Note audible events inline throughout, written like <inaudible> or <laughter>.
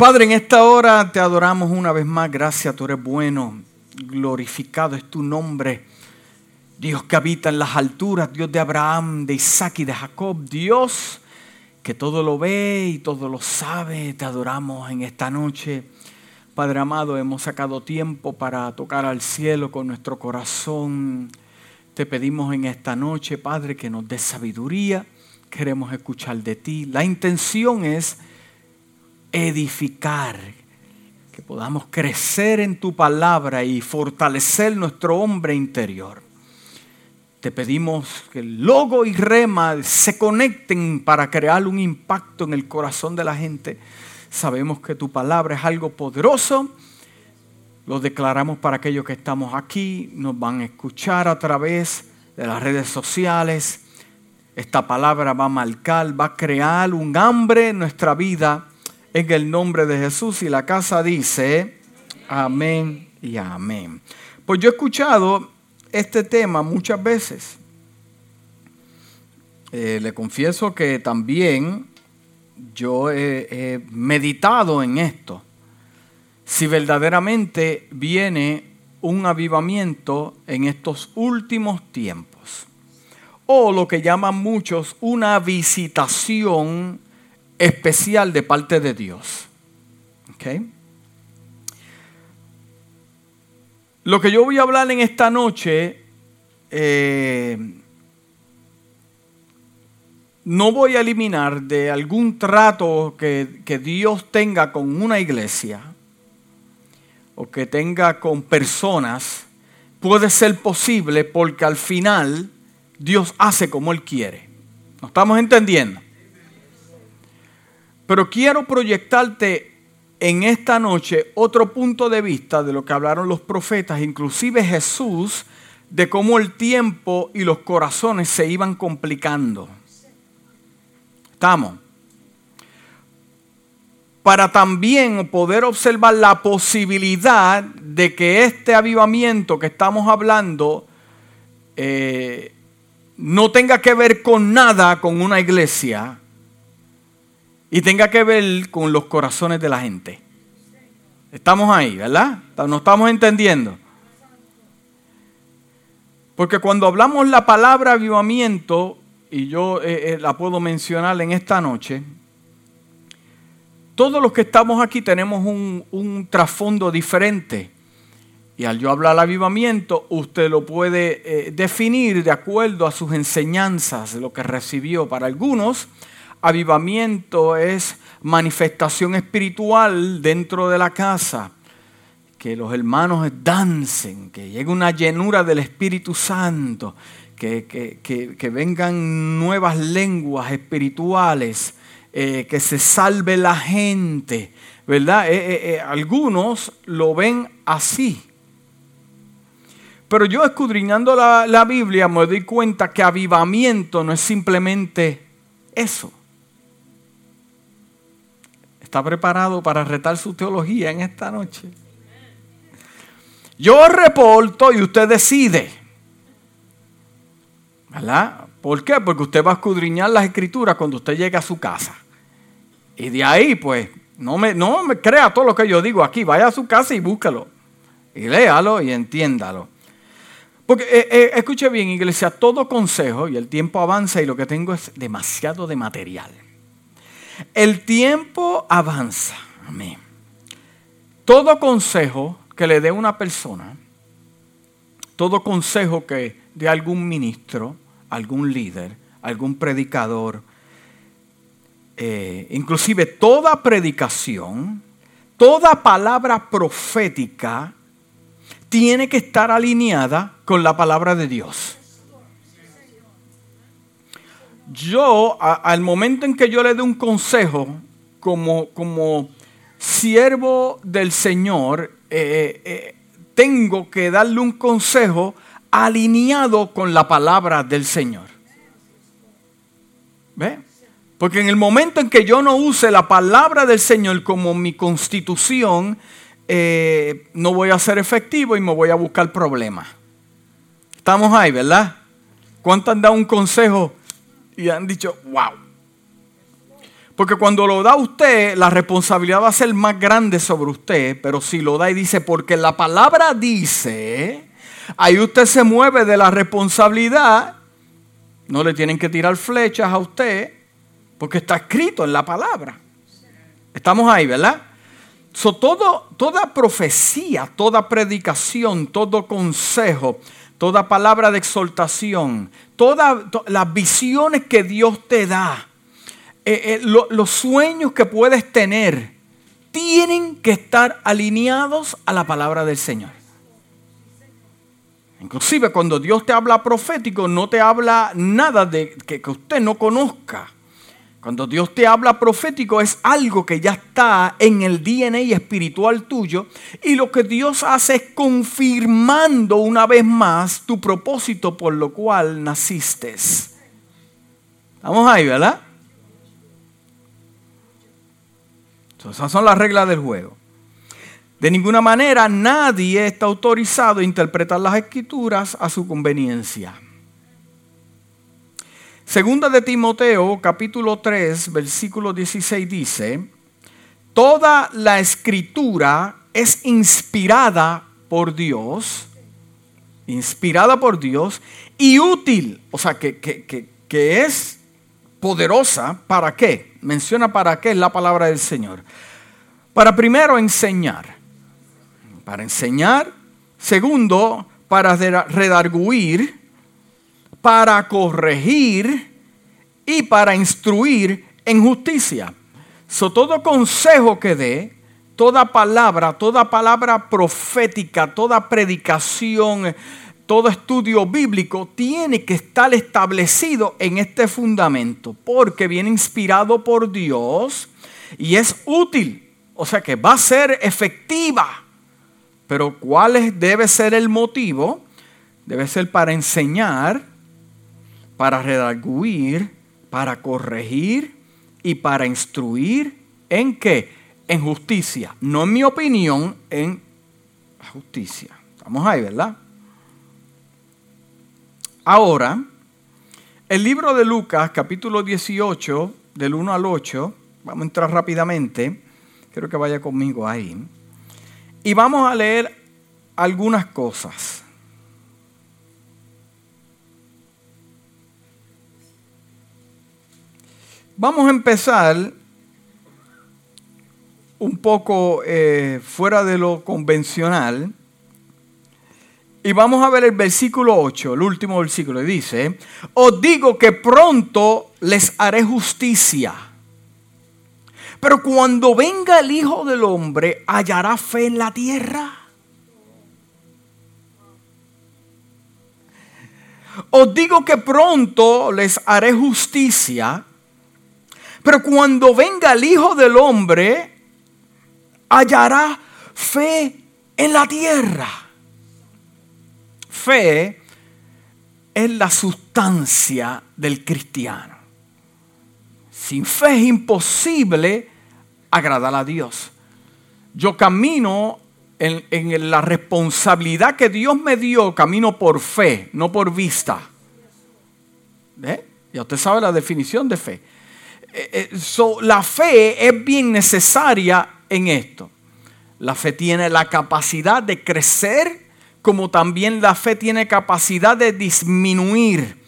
Padre, en esta hora te adoramos una vez más. Gracias, tú eres bueno. Glorificado es tu nombre. Dios que habita en las alturas, Dios de Abraham, de Isaac y de Jacob. Dios que todo lo ve y todo lo sabe. Te adoramos en esta noche. Padre amado, hemos sacado tiempo para tocar al cielo con nuestro corazón. Te pedimos en esta noche, Padre, que nos des sabiduría. Queremos escuchar de ti. La intención es edificar, que podamos crecer en tu palabra y fortalecer nuestro hombre interior. Te pedimos que el logo y rema se conecten para crear un impacto en el corazón de la gente. Sabemos que tu palabra es algo poderoso. Lo declaramos para aquellos que estamos aquí, nos van a escuchar a través de las redes sociales. Esta palabra va a marcar, va a crear un hambre en nuestra vida en el nombre de Jesús. Y la casa dice, amén y amén. Pues yo he escuchado este tema muchas veces. Eh, le confieso que también yo he, meditado en esto. Si verdaderamente viene un avivamiento en estos últimos tiempos. O lo que llaman muchos una visitación especial de parte de Dios. Lo que yo voy a hablar en esta noche, eh, no voy a eliminar de algún trato que, que Dios tenga con una iglesia o que tenga con personas, puede ser posible porque al final Dios hace como Él quiere. ¿No estamos entendiendo? Pero quiero proyectarte en esta noche otro punto de vista de lo que hablaron los profetas, inclusive Jesús, de cómo el tiempo y los corazones se iban complicando. ¿Estamos? Para también poder observar la posibilidad de que este avivamiento que estamos hablando eh, no tenga que ver con nada con una iglesia, y tenga que ver con los corazones de la gente. Estamos ahí, ¿verdad? ¿Nos estamos entendiendo? Porque cuando hablamos la palabra avivamiento, y yo eh, eh, la puedo mencionar en esta noche, todos los que estamos aquí tenemos un, trasfondo diferente. Y al yo hablar avivamiento, usted lo puede eh, definir de acuerdo a sus enseñanzas, lo que recibió. Para algunos, avivamiento es manifestación espiritual dentro de la casa. Que los hermanos dancen, que llegue una llenura del Espíritu Santo, que, vengan nuevas lenguas espirituales, eh, que se salve la gente, ¿verdad? Eh, eh, algunos lo ven así. Pero yo escudriñando la, la Biblia me doy cuenta que avivamiento no es simplemente eso. ¿Está preparado para retar su teología en esta noche? Yo reporto y usted decide. ¿Verdad? ¿Por qué? Porque usted va a escudriñar las escrituras cuando usted llegue a su casa. Y de ahí, pues, no me, no me crea todo lo que yo digo aquí. Vaya a su casa y búscalo. Y léalo y entiéndalo. Porque, eh, eh, escuche bien, iglesia, todo consejo, y el tiempo avanza y lo que tengo es demasiado de material. El tiempo avanza. Amén. Todo consejo que le dé una persona, todo consejo que dé algún ministro, algún líder, algún predicador, eh, inclusive toda predicación, toda palabra profética tiene que estar alineada con la palabra de Dios yo, al momento en que yo le dé un consejo, como, como siervo del Señor, eh, eh, tengo que darle un consejo alineado con la palabra del Señor. ¿Ve? Porque en el momento en que yo no use la palabra del Señor como mi constitución, eh, no voy a ser efectivo y me voy a buscar problemas. Estamos ahí, ¿verdad? ¿Cuánto han dado un consejo y han dicho, wow. Porque cuando lo da usted, la responsabilidad va a ser más grande sobre usted, pero si lo da y dice, porque la palabra dice, ahí usted se mueve de la responsabilidad, no le tienen que tirar flechas a usted, porque está escrito en la palabra. Estamos ahí, ¿verdad? Todo, toda profecía, toda predicación, todo consejo, toda palabra de exhortación, todas las visiones que Dios te da, eh, eh, los sueños que puedes tener, tienen que estar alineados a la palabra del Señor. Inclusive cuando Dios te habla profético, no te habla nada de que, que usted no conozca. Cuando Dios te habla profético es algo que ya está en el DNA espiritual tuyo y lo que Dios hace es confirmando una vez más tu propósito por lo cual naciste. Estamos ahí, ¿verdad? esas son las reglas del juego. De ninguna manera nadie está autorizado a interpretar las escrituras a su conveniencia. Segunda de Timoteo, capítulo 3, versículo 16 dice, Toda la escritura es inspirada por Dios, inspirada por Dios y útil, o sea, que, que es poderosa, ¿para qué? Menciona para qué es la palabra del Señor. Para primero enseñar, para enseñar. Segundo, para redarguir, para corregir y para instruir en justicia. Todo consejo que dé, toda palabra, toda palabra profética, toda predicación, todo estudio bíblico tiene que estar establecido en este fundamento, porque viene inspirado por Dios y es útil, o sea que va a ser efectiva. Pero ¿cuál debe ser el motivo? Debe ser para enseñar, para redarguir, para corregir y para instruir en qué? En justicia. No en mi opinión, en justicia. Estamos ahí, ¿verdad? Ahora, el libro de Lucas, capítulo 18, del 1 al 8, vamos a entrar rápidamente, quiero que vaya conmigo ahí, y vamos a leer algunas cosas. Vamos a empezar un poco eh, fuera de lo convencional y vamos a ver el versículo 8, el último versículo. Dice, os digo que pronto les haré justicia. Pero cuando venga el Hijo del Hombre, ¿hallará fe en la tierra? Os digo que pronto les haré justicia. Pero cuando venga el Hijo del Hombre, hallará fe en la tierra fe es la sustancia del cristiano. Sin fe es imposible agradar a Dios. Yo camino en, la responsabilidad que Dios me dio, camino por fe, no por vista. ¿Eh? Ya usted sabe la definición de fe. Eh, eh, la fe es bien necesaria en esto. La fe tiene la capacidad de crecer como también la fe tiene capacidad de disminuir.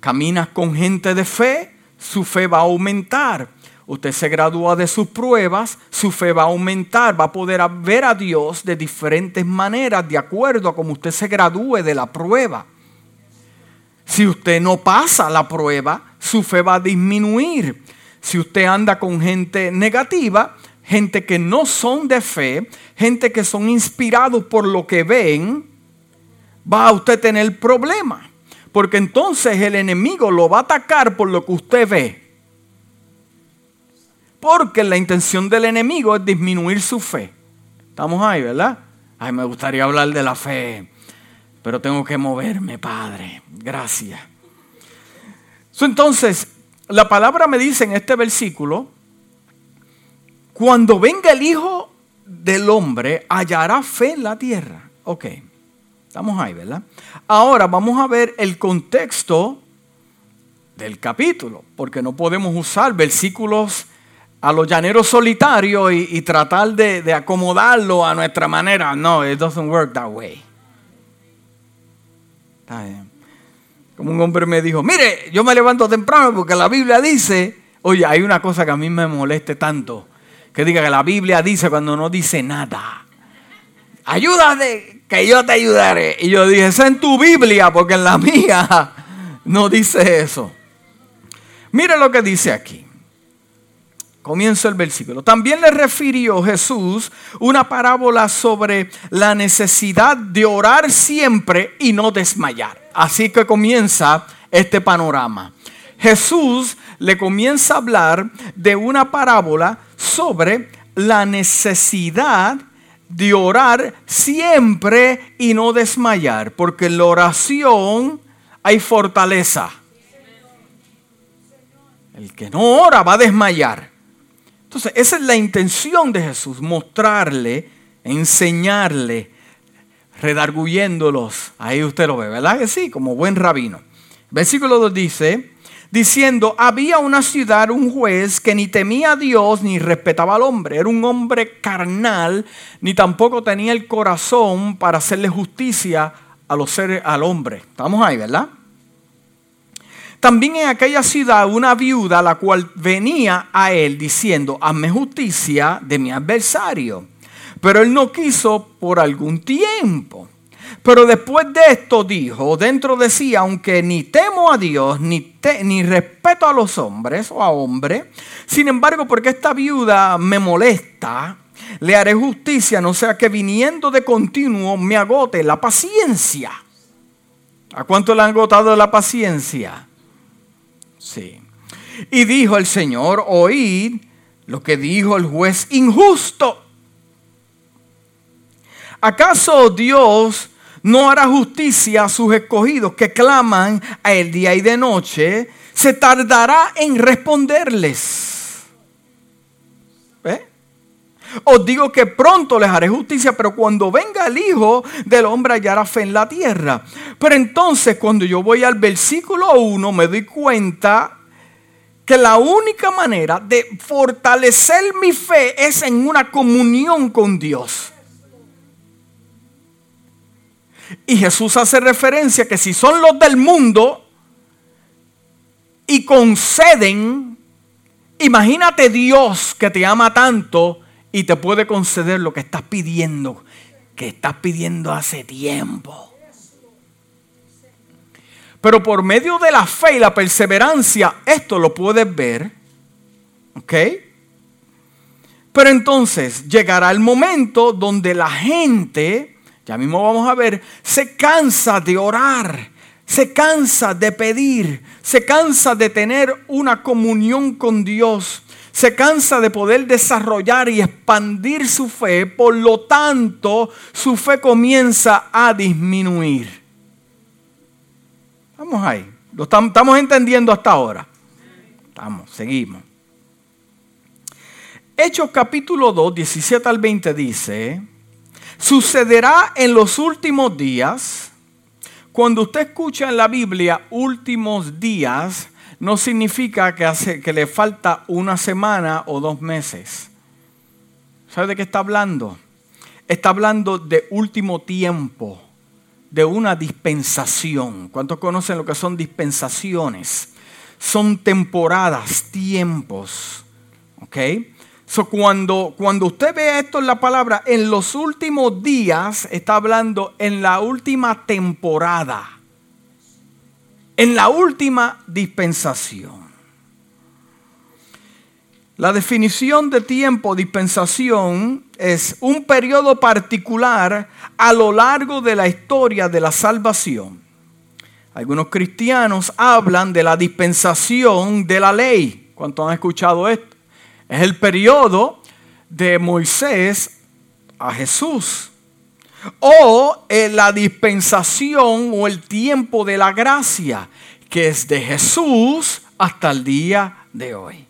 Caminas con gente de fe, su fe va a aumentar. Usted se gradúa de sus pruebas, su fe va a aumentar, va a poder ver a Dios de diferentes maneras de acuerdo a como usted se gradúe de la prueba. Si usted no pasa la prueba, su fe va a disminuir. Si usted anda con gente negativa, gente que no son de fe, gente que son inspirados por lo que ven, va a usted tener problemas. Porque entonces el enemigo lo va a atacar por lo que usted ve. Porque la intención del enemigo es disminuir su fe. Estamos ahí, ¿verdad? Ay, me gustaría hablar de la fe, pero tengo que moverme, Padre. Gracias. Entonces, la palabra me dice en este versículo, cuando venga el Hijo del Hombre, hallará fe en la tierra. Ok. Estamos ahí, ¿verdad? Ahora vamos a ver el contexto del capítulo, porque no podemos usar versículos a los llaneros solitarios y, tratar de, de, acomodarlo a nuestra manera. No, it doesn't work that way. Como un hombre me dijo, mire, yo me levanto temprano porque la Biblia dice, oye, hay una cosa que a mí me moleste tanto, que diga que la Biblia dice cuando no dice nada. Ayúdate, que yo te ayudaré. Y yo dije, es en tu Biblia, porque en la mía <laughs> no dice eso. Mire lo que dice aquí. Comienzo el versículo. También le refirió Jesús una parábola sobre la necesidad de orar siempre y no desmayar. Así que comienza este panorama. Jesús le comienza a hablar de una parábola sobre la necesidad de orar siempre y no desmayar, porque en la oración hay fortaleza. El que no ora va a desmayar. Entonces, esa es la intención de Jesús, mostrarle, enseñarle, redarguyéndolos. Ahí usted lo ve, ¿verdad? Que sí, como buen rabino. Versículo 2 dice, diciendo, había una ciudad, un juez que ni temía a Dios ni respetaba al hombre. Era un hombre carnal, ni tampoco tenía el corazón para hacerle justicia a los seres, al hombre. Estamos ahí, ¿verdad? También en aquella ciudad una viuda la cual venía a él diciendo, hazme justicia de mi adversario. Pero él no quiso por algún tiempo. Pero después de esto dijo dentro de sí, aunque ni temo a Dios, ni, ni respeto a los hombres o a hombres, sin embargo, porque esta viuda me molesta, le haré justicia, no sea que viniendo de continuo me agote la paciencia. ¿A cuánto le han agotado la paciencia? Sí. Y dijo el Señor, oíd lo que dijo el juez injusto. ¿Acaso Dios no hará justicia a sus escogidos que claman a el día y de noche? Se tardará en responderles. Os digo que pronto les haré justicia, pero cuando venga el Hijo del Hombre hallará fe en la tierra. Pero entonces cuando yo voy al versículo 1 me doy cuenta que la única manera de fortalecer mi fe es en una comunión con Dios. Y Jesús hace referencia que si son los del mundo y conceden, imagínate Dios que te ama tanto y te puede conceder lo que estás pidiendo, que estás pidiendo hace tiempo. Pero por medio de la fe y la perseverancia, esto lo puedes ver. ¿Ok? Pero entonces llegará el momento donde la gente, ya mismo vamos a ver, se cansa de orar, se cansa de pedir, se cansa de tener una comunión con Dios se cansa de poder desarrollar y expandir su fe, por lo tanto su fe comienza a disminuir. Vamos ahí. ¿Lo estamos entendiendo hasta ahora? Estamos, seguimos. Hechos capítulo 2, 17 al 20 dice, sucederá en los últimos días, cuando usted escucha en la Biblia últimos días, no significa que, hace, que le falta una semana o dos meses. ¿Sabe de qué está hablando? Está hablando de último tiempo, de una dispensación. ¿Cuántos conocen lo que son dispensaciones? Son temporadas, tiempos. ¿Ok? So, cuando, cuando usted ve esto en la palabra, en los últimos días, está hablando en la última temporada en la última dispensación. La definición de tiempo, dispensación, es un periodo particular a lo largo de la historia de la salvación. Algunos cristianos hablan de la dispensación de la ley. ¿Cuántos han escuchado esto? Es el periodo de Moisés a Jesús o la dispensación o el tiempo de la gracia, que es de Jesús hasta el día de hoy.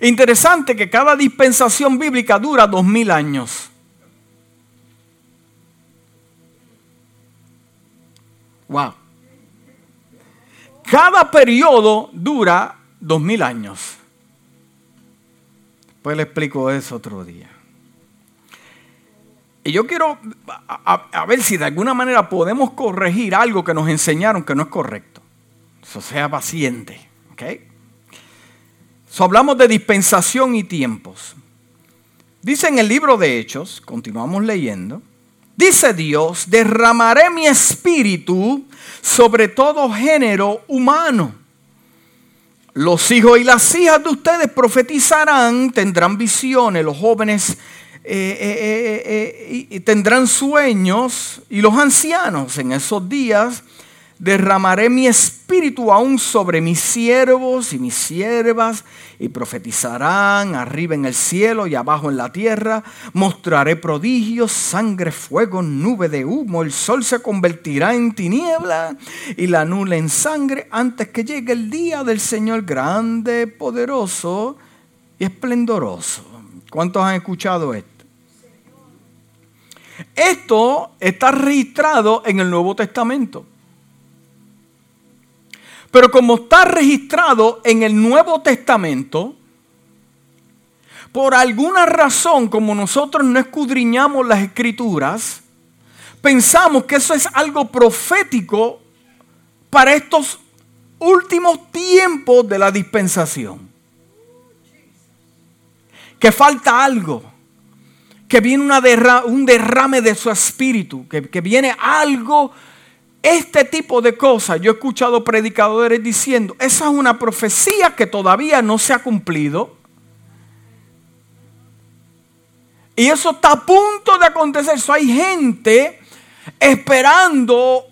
Interesante que cada dispensación bíblica dura dos mil años. Wow. Cada periodo dura dos mil años. Pues le explico eso otro día. Y yo quiero a, ver si de alguna manera podemos corregir algo que nos enseñaron que no es correcto. Eso sea paciente. ¿ok? hablamos de dispensación y tiempos. Dice en el libro de Hechos, continuamos leyendo, dice Dios, derramaré mi espíritu sobre todo género humano. Los hijos y las hijas de ustedes profetizarán, tendrán visiones, los jóvenes eh, eh, eh, tendrán sueños y los ancianos en esos días derramaré mi espíritu aún sobre mis siervos y mis siervas y profetizarán arriba en el cielo y abajo en la tierra. Mostraré prodigios, sangre, fuego, nube de humo. El sol se convertirá en tiniebla y la nula en sangre antes que llegue el día del Señor grande, poderoso y esplendoroso. ¿Cuántos han escuchado esto? Esto está registrado en el Nuevo Testamento. Pero como está registrado en el Nuevo Testamento, por alguna razón, como nosotros no escudriñamos las escrituras, pensamos que eso es algo profético para estos últimos tiempos de la dispensación. Que falta algo que viene un derrame de su espíritu, que, que viene algo, este tipo de cosas. Yo he escuchado predicadores diciendo, esa es una profecía que todavía no se ha cumplido. Y eso está a punto de acontecer. hay gente esperando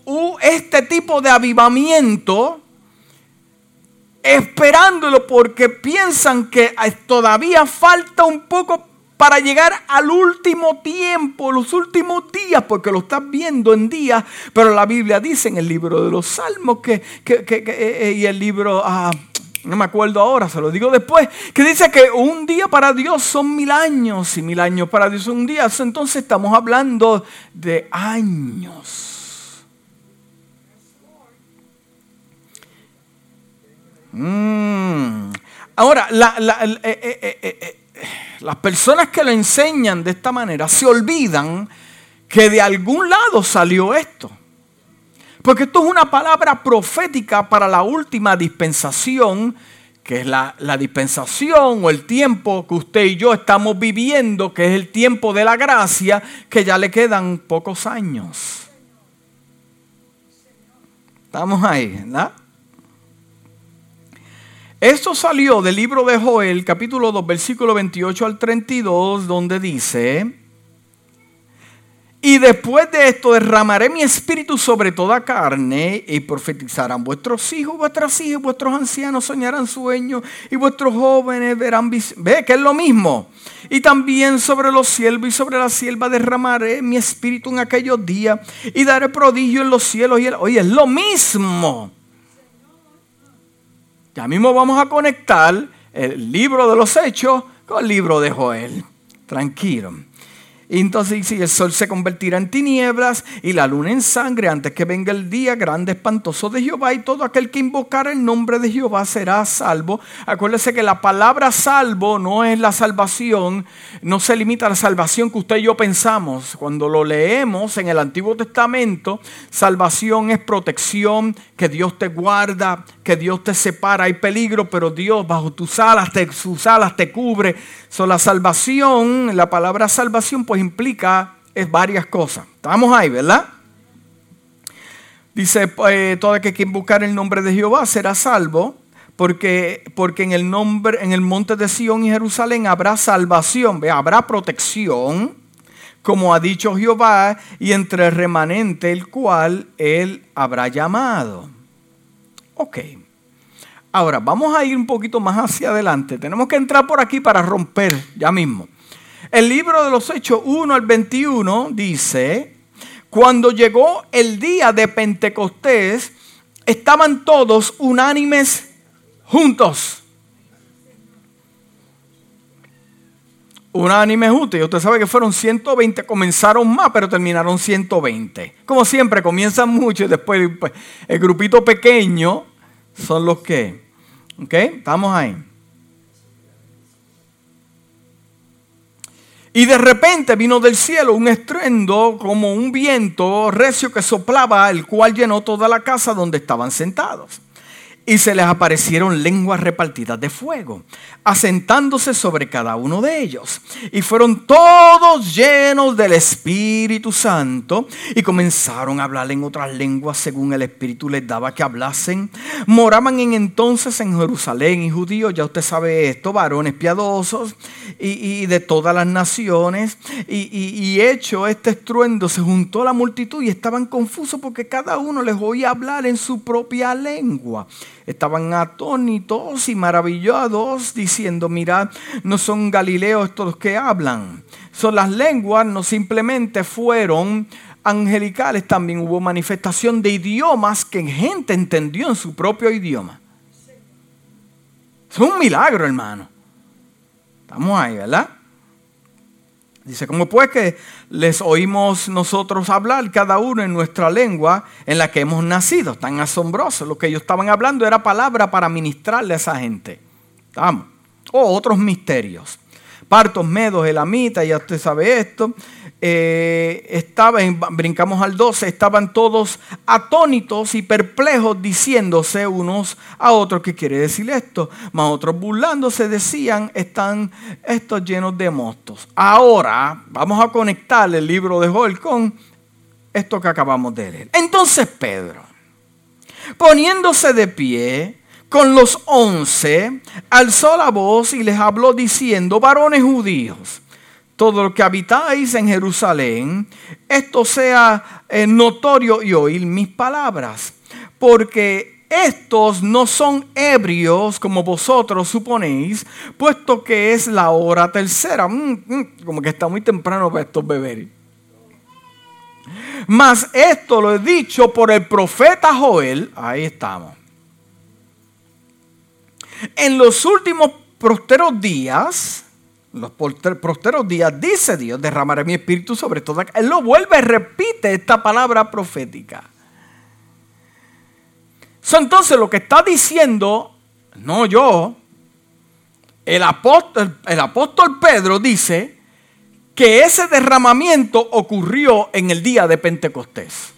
este tipo de avivamiento, esperándolo porque piensan que todavía falta un poco para llegar al último tiempo, los últimos días, porque lo estás viendo en días, pero la Biblia dice en el libro de los Salmos que, eh, y el libro, ah, no me acuerdo ahora, se lo digo después, que dice que un día para Dios son mil años y mil años para Dios son un día. Entonces estamos hablando de años. Mm. Ahora, la, eh, eh, las personas que lo enseñan de esta manera se olvidan que de algún lado salió esto. Porque esto es una palabra profética para la última dispensación, que es la, dispensación o el tiempo que usted y yo estamos viviendo, que es el tiempo de la gracia, que ya le quedan pocos años. Estamos ahí, ¿verdad? Esto salió del libro de Joel, capítulo 2, versículo 28 al 32, donde dice, y después de esto derramaré mi espíritu sobre toda carne y profetizarán vuestros hijos, vuestras hijas, vuestros ancianos soñarán sueños y vuestros jóvenes verán Ve que es lo mismo. Y también sobre los siervos y sobre la sierva derramaré mi espíritu en aquellos días y daré prodigio en los cielos y el... Oye, es lo mismo. Ya mismo vamos a conectar el libro de los hechos con el libro de Joel. Tranquilo. Y entonces dice, el sol se convertirá en tinieblas y la luna en sangre antes que venga el día grande espantoso de Jehová y todo aquel que invocara el nombre de Jehová será salvo. Acuérdese que la palabra salvo no es la salvación, no se limita a la salvación que usted y yo pensamos. Cuando lo leemos en el Antiguo Testamento, salvación es protección, que Dios te guarda, que Dios te separa. Hay peligro, pero Dios bajo tus alas, te, sus alas te cubre. So, la salvación, la palabra salvación, pues implica es varias cosas. Estamos ahí, ¿verdad? Dice, eh, todo aquel que buscar el nombre de Jehová será salvo, porque, porque en el nombre, en el monte de Sión y Jerusalén habrá salvación, habrá protección, como ha dicho Jehová, y entre el remanente el cual él habrá llamado. Ok. Ahora, vamos a ir un poquito más hacia adelante. Tenemos que entrar por aquí para romper ya mismo. El libro de los Hechos 1 al 21 dice, cuando llegó el día de Pentecostés, estaban todos unánimes juntos. Unánimes juntos. Y usted sabe que fueron 120, comenzaron más, pero terminaron 120. Como siempre, comienzan mucho y después el grupito pequeño son los que ¿Ok? Estamos ahí. Y de repente vino del cielo un estruendo como un viento recio que soplaba, el cual llenó toda la casa donde estaban sentados y se les aparecieron lenguas repartidas de fuego, asentándose sobre cada uno de ellos. Y fueron todos llenos del Espíritu Santo y comenzaron a hablar en otras lenguas según el Espíritu les daba que hablasen. Moraban en entonces en Jerusalén y judíos, ya usted sabe esto, varones piadosos y, de todas las naciones. Y, y hecho este estruendo, se juntó la multitud y estaban confusos porque cada uno les oía hablar en su propia lengua estaban atónitos y maravillados diciendo, mirad, no son galileos estos los que hablan. Son las lenguas, no simplemente fueron angelicales, también hubo manifestación de idiomas que gente entendió en su propio idioma. Es un milagro, hermano. Estamos ahí, ¿verdad? Dice, ¿cómo pues que les oímos nosotros hablar cada uno en nuestra lengua en la que hemos nacido? Tan asombroso. Lo que ellos estaban hablando era palabra para ministrarle a esa gente. ¿Estamos? O otros misterios. Partos, medos, elamitas, ya usted sabe esto. Eh, estaban, brincamos al 12, estaban todos atónitos y perplejos diciéndose unos a otros, ¿qué quiere decir esto? Más otros burlándose decían, están estos llenos de mostos. Ahora vamos a conectar el libro de Joel con esto que acabamos de leer. Entonces Pedro, poniéndose de pie, con los once, alzó la voz y les habló diciendo, varones judíos, todo lo que habitáis en Jerusalén, esto sea eh, notorio y oír mis palabras, porque estos no son ebrios como vosotros suponéis, puesto que es la hora tercera. Mm, mm, como que está muy temprano para estos beber. Mas esto lo he dicho por el profeta Joel. Ahí estamos. En los últimos prosteros días, los días, dice Dios, derramaré mi espíritu sobre toda. Él lo vuelve repite esta palabra profética. entonces lo que está diciendo, no yo, el el apóstol Pedro dice que ese derramamiento ocurrió en el día de Pentecostés.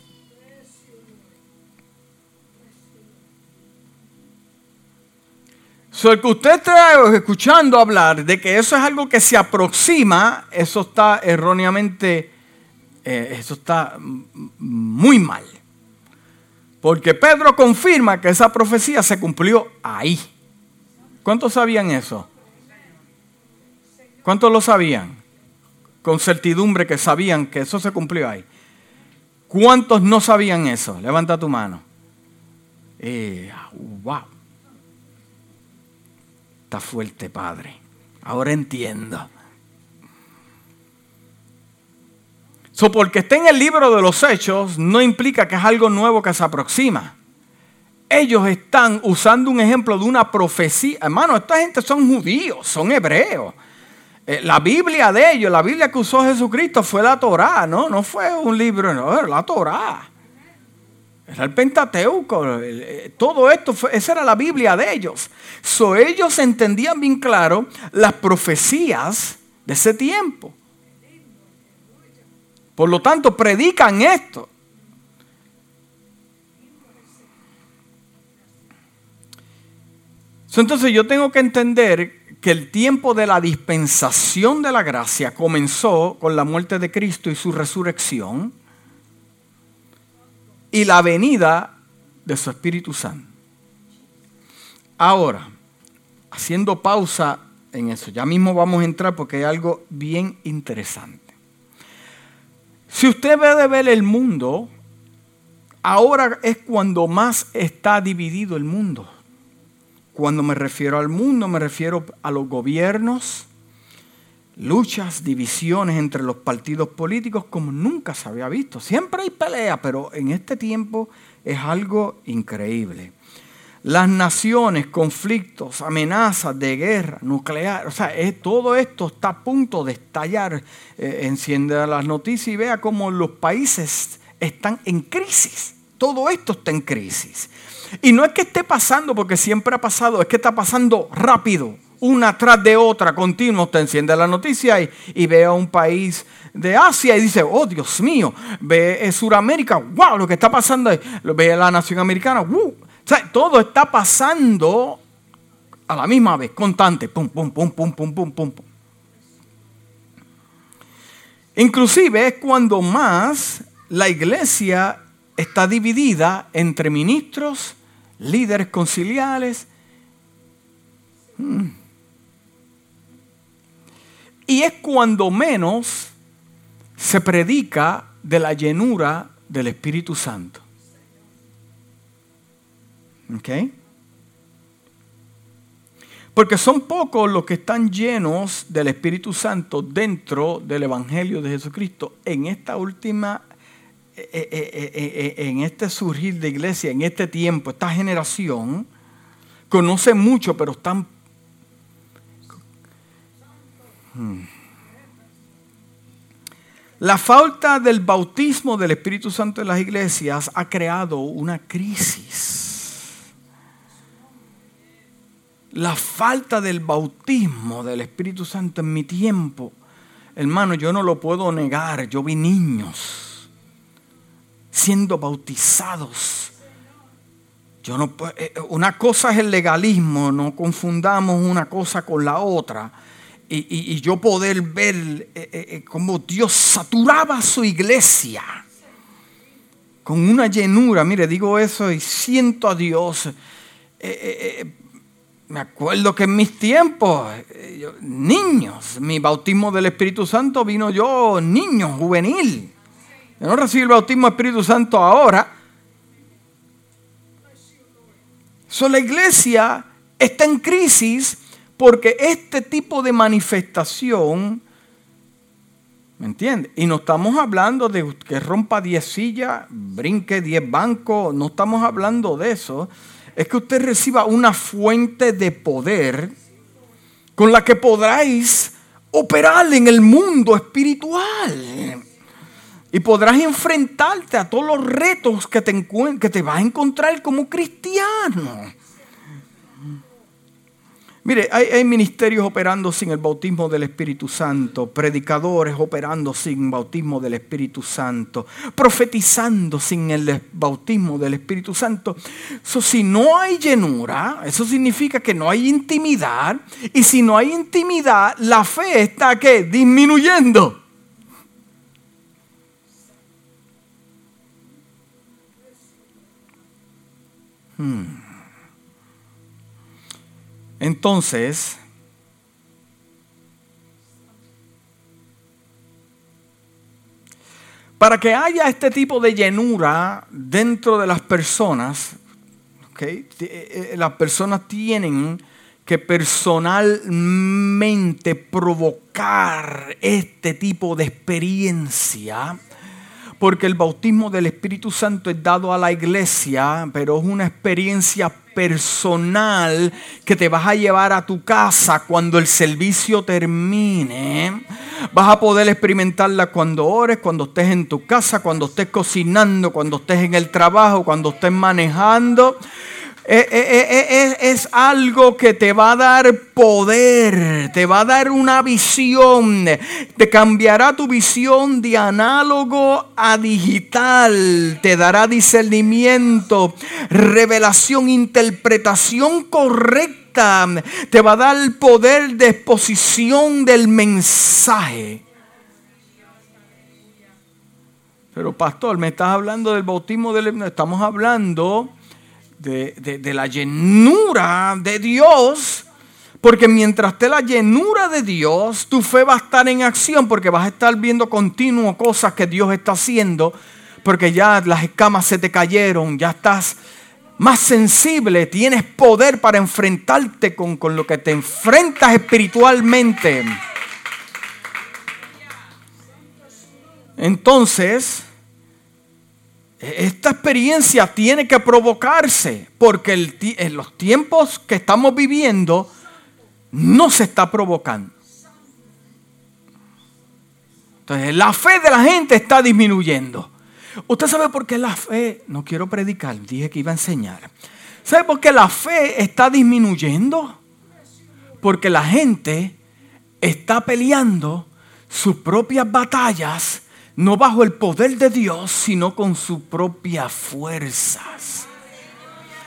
So, el que usted está escuchando hablar de que eso es algo que se aproxima, eso está erróneamente, eh, eso está muy mal. Porque Pedro confirma que esa profecía se cumplió ahí. ¿Cuántos sabían eso? ¿Cuántos lo sabían? Con certidumbre que sabían que eso se cumplió ahí. ¿Cuántos no sabían eso? Levanta tu mano. Eh, wow. Está fuerte, Padre. Ahora entiendo. So, porque esté en el libro de los hechos no implica que es algo nuevo que se aproxima. Ellos están usando un ejemplo de una profecía. Hermano, esta gente son judíos, son hebreos. Eh, la Biblia de ellos, la Biblia que usó Jesucristo fue la Torá, ¿no? No fue un libro, no, la Torá. Era el Pentateuco, eh, todo esto, esa era la Biblia de ellos. So, ellos entendían bien claro las profecías de ese tiempo. Por lo tanto, predican esto. entonces yo tengo que entender que el tiempo de la dispensación de la gracia comenzó con la muerte de Cristo y su resurrección y la venida de su Espíritu Santo. Ahora, haciendo pausa en eso, ya mismo vamos a entrar porque hay algo bien interesante. Si usted ve de ver el mundo, ahora es cuando más está dividido el mundo. Cuando me refiero al mundo, me refiero a los gobiernos, luchas, divisiones entre los partidos políticos como nunca se había visto. Siempre hay pelea, pero en este tiempo es algo increíble. Las naciones, conflictos, amenazas de guerra nuclear, o sea, todo esto está a punto de estallar. Eh, enciende las noticias y vea cómo los países están en crisis. Todo esto está en crisis. Y no es que esté pasando porque siempre ha pasado, es que está pasando rápido una tras de otra, continuo. Usted enciende la noticia y, ve a un país de Asia y dice, oh Dios mío, ve eh, Sudamérica, wow, lo que está pasando, ve la nación americana, wow. O sea, todo está pasando a la misma vez, constante, pum, pum, pum, pum, pum, pum, pum. pum. Inclusive es cuando más la iglesia está dividida entre ministros, líderes conciliales. Hmm. Y es cuando menos se predica de la llenura del Espíritu Santo. ¿Ok? Porque son pocos los que están llenos del Espíritu Santo dentro del Evangelio de Jesucristo en esta última, eh, eh, eh, en este surgir de iglesia, en este tiempo, esta generación, conoce mucho, pero están... Hmm. La falta del bautismo del Espíritu Santo en las iglesias ha creado una crisis. La falta del bautismo del Espíritu Santo en mi tiempo, hermano, yo no lo puedo negar. Yo vi niños siendo bautizados. Yo no, eh, una cosa es el legalismo, no confundamos una cosa con la otra y, yo poder ver eh, eh, eh, cómo Dios saturaba su iglesia con una llenura. Mire, digo eso y siento a Dios. me acuerdo que en mis tiempos, niños, mi bautismo del Espíritu Santo vino yo niño, juvenil. Yo no recibí el bautismo del Espíritu Santo ahora. So, la iglesia está en crisis porque este tipo de manifestación, ¿me entiende? Y no estamos hablando de que rompa 10 sillas, brinque 10 bancos, no estamos hablando de eso. Es que usted reciba una fuente de poder con la que podráis operar en el mundo espiritual. Y podrás enfrentarte a todos los retos que te, que te vas a encontrar como cristiano. Mire, hay, ministerios operando sin el bautismo del Espíritu Santo, predicadores operando sin bautismo del Espíritu Santo, profetizando sin el bautismo del Espíritu Santo. si no hay llenura, eso significa que no hay intimidad, y si no hay intimidad, la fe está ¿qué? disminuyendo. Hmm. Entonces, para que haya este tipo de llenura dentro de las personas, eh, eh, las personas tienen que personalmente provocar este tipo de experiencia porque el bautismo del Espíritu Santo es dado a la iglesia, pero es una experiencia personal que te vas a llevar a tu casa cuando el servicio termine. Vas a poder experimentarla cuando ores, cuando estés en tu casa, cuando estés cocinando, cuando estés en el trabajo, cuando estés manejando. Eh, eh, eh, es algo que te va a dar poder, te va a dar una visión, te cambiará tu visión de análogo a digital, te dará discernimiento, revelación, interpretación correcta, te va a dar poder de exposición del mensaje. Pero pastor, me estás hablando del bautismo del... Estamos hablando de, la llenura de Dios. Porque mientras esté la llenura de Dios, tu fe va a estar en acción porque vas a estar viendo continuo cosas que Dios está haciendo. Porque ya las escamas se te cayeron, ya estás más sensible, tienes poder para enfrentarte con, con lo que te enfrentas espiritualmente. Entonces, esta experiencia tiene que provocarse porque en los tiempos que estamos viviendo no se está provocando. Entonces la fe de la gente está disminuyendo. Usted sabe por qué la fe, no quiero predicar, dije que iba a enseñar. ¿Sabe por qué la fe está disminuyendo? Porque la gente está peleando sus propias batallas, no bajo el poder de Dios, sino con sus propias fuerzas.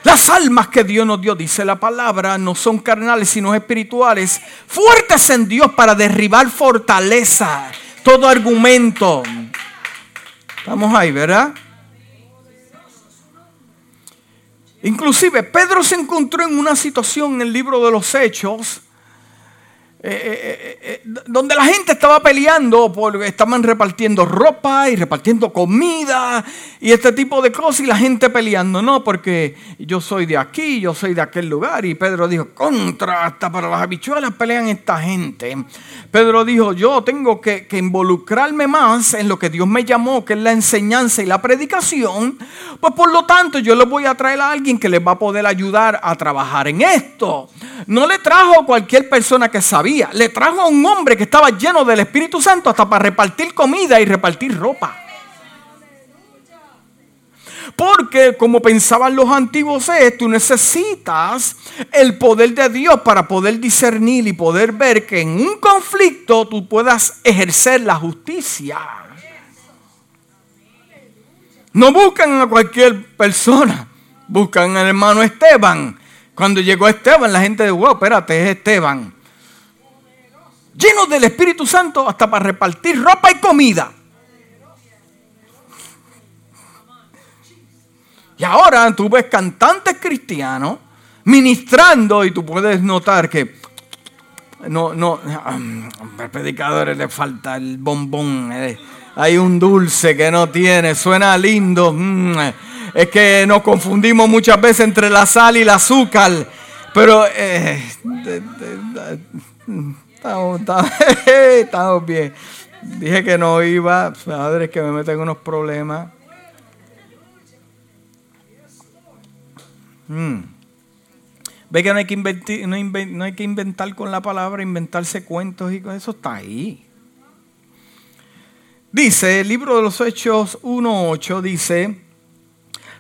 Las almas que Dios nos dio, dice la palabra, no son carnales, sino espirituales, fuertes en Dios para derribar fortaleza, todo argumento. Estamos ahí, ¿verdad? Inclusive Pedro se encontró en una situación en el libro de los Hechos eh, eh, eh, donde la gente estaba peleando porque estaban repartiendo ropa y repartiendo comida y este tipo de cosas y la gente peleando, no, porque yo soy de aquí, yo soy de aquel lugar y Pedro dijo, contra, hasta para las habichuelas pelean esta gente. Pedro dijo, yo tengo que, involucrarme más en lo que Dios me llamó, que es la enseñanza y la predicación, pues por lo tanto yo le voy a traer a alguien que les va a poder ayudar a trabajar en esto. No le trajo cualquier persona que sabía le trajo a un hombre que estaba lleno del Espíritu Santo hasta para repartir comida y repartir ropa. Porque como pensaban los antiguos es, tú necesitas el poder de Dios para poder discernir y poder ver que en un conflicto tú puedas ejercer la justicia. No buscan a cualquier persona, buscan al hermano Esteban. Cuando llegó Esteban, la gente dijo, wow, espérate, es Esteban llenos del Espíritu Santo hasta para repartir ropa y comida. Y ahora tú ves cantantes cristianos ministrando y tú puedes notar que no, no, al predicador le falta el bombón. Eh. Hay un dulce que no tiene, suena lindo. Mm, es que nos confundimos muchas veces entre la sal y el azúcar. Pero eh, <laughs> Estamos, bien. Dije que no iba. Padre, que me meten unos problemas. Hmm. Ve que no hay que, inventar, no, hay que inventar con la palabra, inventarse cuentos y eso está ahí. Dice el libro de los Hechos 1.8, dice,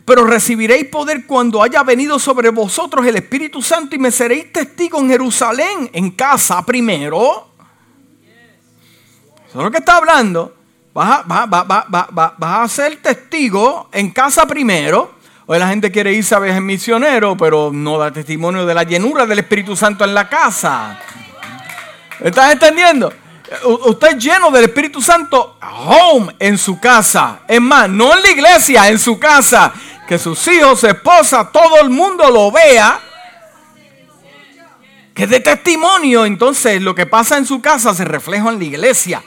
pero recibiréis poder cuando haya venido sobre vosotros el Espíritu Santo y me seréis testigo en Jerusalén, en casa primero. Eso es lo que está hablando. Vas a, ser testigo en casa primero. Hoy la gente quiere irse a ver misionero, pero no da testimonio de la llenura del Espíritu Santo en la casa. ¿Estás entendiendo? Usted lleno del Espíritu Santo home en su casa. Es más, no en la iglesia, en su casa que sus hijos, esposa, todo el mundo lo vea, que de testimonio, entonces lo que pasa en su casa se refleja en la iglesia.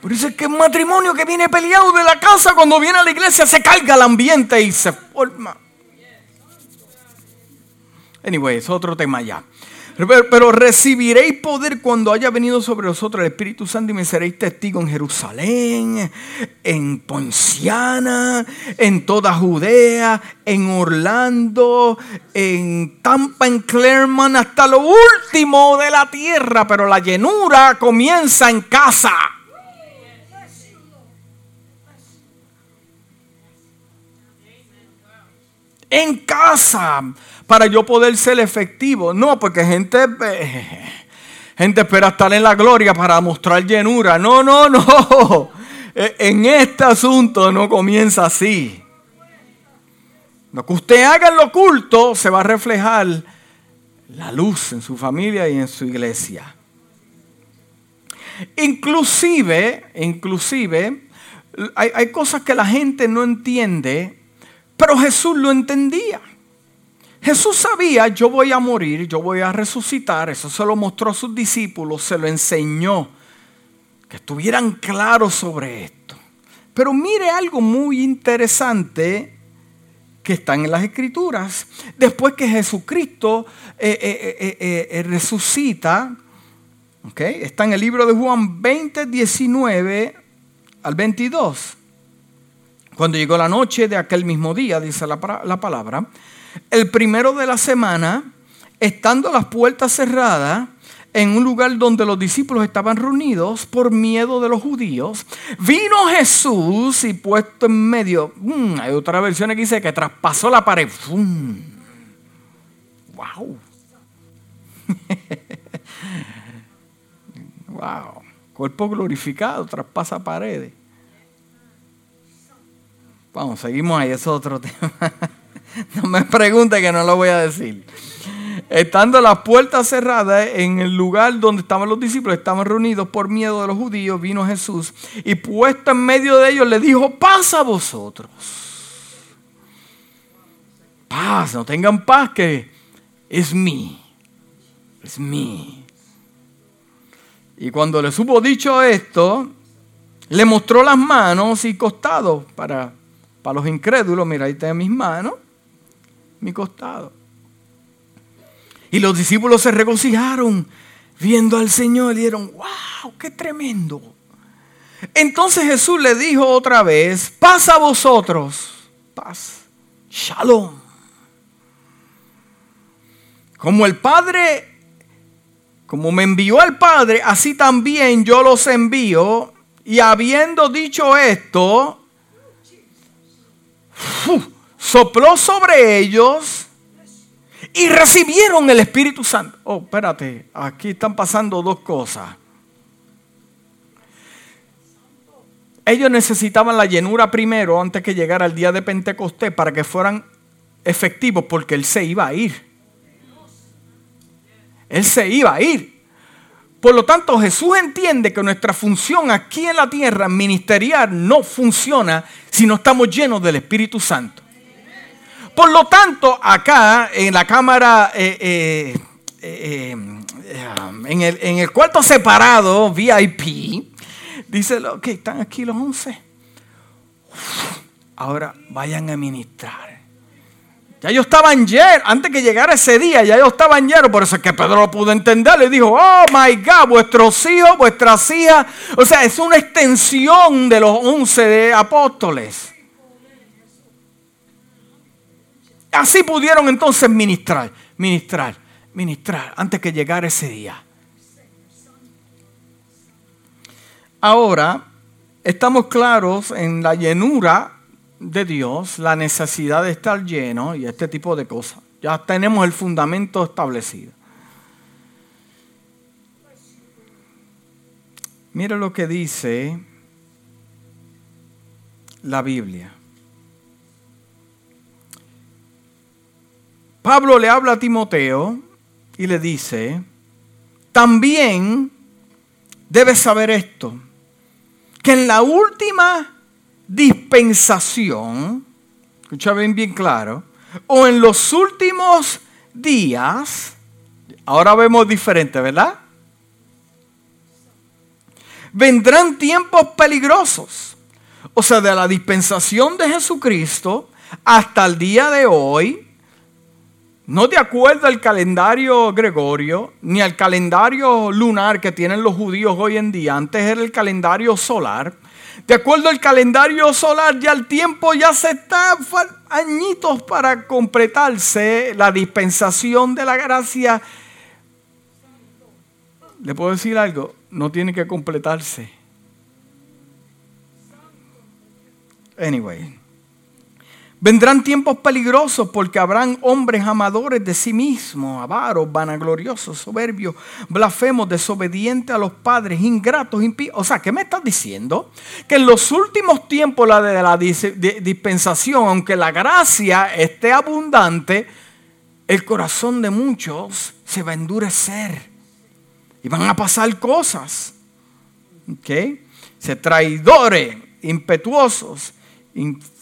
Por eso es que un matrimonio que viene peleado de la casa, cuando viene a la iglesia se carga el ambiente y se forma. Anyway, otro tema ya. Pero, recibiréis poder cuando haya venido sobre vosotros el Espíritu Santo y me seréis testigo en Jerusalén, en Ponciana, en toda Judea, en Orlando, en Tampa, en Claremont, hasta lo último de la tierra. Pero la llenura comienza en casa. En casa para yo poder ser efectivo. No, porque gente, eh, gente espera estar en la gloria para mostrar llenura. No, no, <laughs> no. E, en este asunto no comienza así. Lo que usted haga en lo oculto se va a reflejar la luz en su familia y en su iglesia. Inclusive, inclusive, hay, hay cosas que la gente no entiende, pero Jesús lo entendía. Jesús sabía, yo voy a morir, yo voy a resucitar, eso se lo mostró a sus discípulos, se lo enseñó, que estuvieran claros sobre esto. Pero mire algo muy interesante que está en las escrituras. Después que Jesucristo eh, eh, eh, resucita, okay, está en el libro de Juan 20, 19 al 22. Cuando llegó la noche de aquel mismo día, dice la, la palabra, el primero de la semana, estando las puertas cerradas, en un lugar donde los discípulos estaban reunidos por miedo de los judíos, vino Jesús y puesto en medio, mm, hay otra versión que dice que traspasó la pared. ¡Wow! Wow. <laughs> Cuerpo glorificado traspasa paredes. Vamos, seguimos ahí, eso es otro <laughs> tema. <laughs> no me pregunte que no lo voy a decir. Estando las puertas cerradas en el lugar donde estaban los discípulos, estaban reunidos por miedo de los judíos, vino Jesús y puesto en medio de ellos le dijo, paz a vosotros. Paz, no tengan paz que es mí, es mí. Y cuando le supo dicho esto, le mostró las manos y costados para, para los incrédulos, mira, ahí tengo mis manos, mi costado. Y los discípulos se regocijaron viendo al Señor y dijeron, wow, qué tremendo. Entonces Jesús le dijo otra vez, paz a vosotros, paz, shalom. Como el Padre, como me envió el Padre, así también yo los envío. Y habiendo dicho esto, sopló sobre ellos y recibieron el Espíritu Santo. Oh, espérate, aquí están pasando dos cosas. Ellos necesitaban la llenura primero antes que llegara el día de Pentecostés para que fueran efectivos porque Él se iba a ir. Él se iba a ir. Por lo tanto, Jesús entiende que nuestra función aquí en la tierra ministerial no funciona si no estamos llenos del Espíritu Santo. Por lo tanto, acá en la cámara, eh, eh, eh, en, el, en, cuarto separado, VIP, dice, ok, están aquí los once. Ahora vayan a ministrar. Ya ellos estaban llenos, antes que llegara ese día, ya ellos estaban llenos. Por eso es que Pedro lo pudo entender. Le dijo, oh my God, vuestros hijos, vuestras hijas. O sea, es una extensión de los once de apóstoles. Así pudieron entonces ministrar, ministrar, ministrar, antes que llegara ese día. Ahora, estamos claros en la llenura de Dios, la necesidad de estar lleno y este tipo de cosas. Ya tenemos el fundamento establecido. Mira lo que dice la Biblia. Pablo le habla a Timoteo y le dice, también debes saber esto, que en la última dispensación, escucha bien, bien claro, o en los últimos días, ahora vemos diferente, ¿verdad? Vendrán tiempos peligrosos. O sea, de la dispensación de Jesucristo hasta el día de hoy, no de acuerdo al calendario gregorio, ni al calendario lunar que tienen los judíos hoy en día. Antes era el calendario solar. De acuerdo al calendario solar, ya el tiempo ya se está añitos para completarse la dispensación de la gracia. ¿Le puedo decir algo? No tiene que completarse. Anyway. Vendrán tiempos peligrosos porque habrán hombres amadores de sí mismos, avaros, vanagloriosos, soberbios, blasfemos, desobedientes a los padres, ingratos, impíos. O sea, ¿qué me estás diciendo? Que en los últimos tiempos de la dispensación, aunque la gracia esté abundante, el corazón de muchos se va a endurecer y van a pasar cosas. ¿Ok? Se traidores, impetuosos,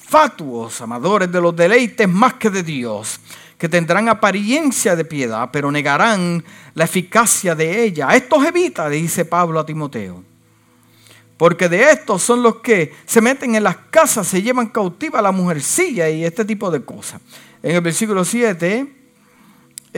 fatuos, amadores de los deleites más que de Dios, que tendrán apariencia de piedad, pero negarán la eficacia de ella. Estos evita, dice Pablo a Timoteo. Porque de estos son los que se meten en las casas, se llevan cautiva a la mujercilla y este tipo de cosas. En el versículo 7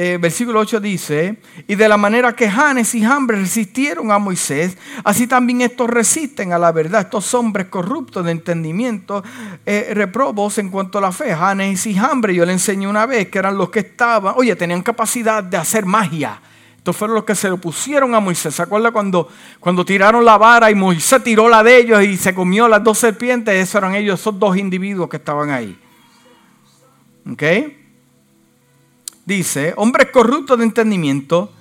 eh, versículo 8 dice, y de la manera que Janes y Jambres resistieron a Moisés, así también estos resisten a la verdad, estos hombres corruptos de entendimiento, eh, reprobos en cuanto a la fe. Janes y Jambres, yo le enseñé una vez que eran los que estaban, oye, tenían capacidad de hacer magia. Estos fueron los que se lo pusieron a Moisés. ¿Se acuerda cuando, cuando tiraron la vara y Moisés tiró la de ellos y se comió las dos serpientes? Esos eran ellos, esos dos individuos que estaban ahí. ¿Ok? Dice, hombres corruptos de entendimiento,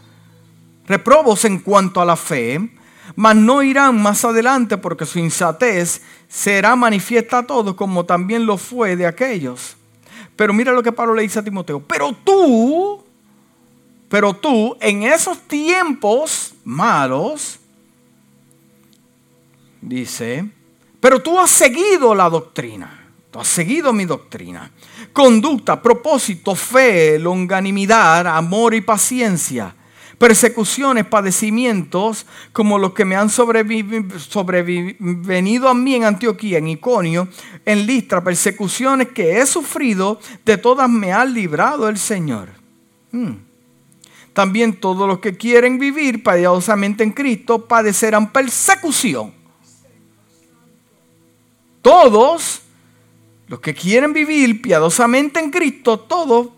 reprobos en cuanto a la fe, mas no irán más adelante porque su insatez será manifiesta a todos como también lo fue de aquellos. Pero mira lo que Pablo le dice a Timoteo, pero tú, pero tú en esos tiempos malos, dice, pero tú has seguido la doctrina, tú has seguido mi doctrina. Conducta, propósito, fe, longanimidad, amor y paciencia persecuciones, padecimientos, como los que me han sobrevenido a mí en Antioquía, en Iconio, en Listra, persecuciones que he sufrido, de todas me ha librado el Señor. Hmm. También todos los que quieren vivir piadosamente en Cristo padecerán persecución. Todos los que quieren vivir piadosamente en Cristo, todos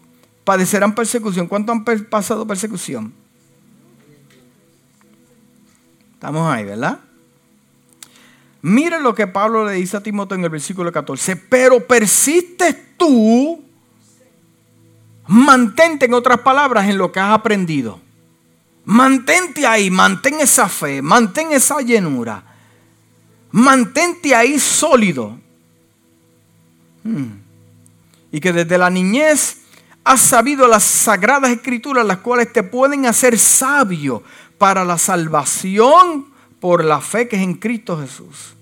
padecerán persecución. ¿Cuánto han pasado persecución? Estamos ahí, ¿verdad? Mire lo que Pablo le dice a Timoteo en el versículo 14. Pero persistes tú, mantente en otras palabras en lo que has aprendido. Mantente ahí, mantén esa fe, mantén esa llenura. Mantente ahí sólido. Hmm. Y que desde la niñez has sabido las sagradas escrituras, las cuales te pueden hacer sabio para la salvación por la fe que es en Cristo Jesús.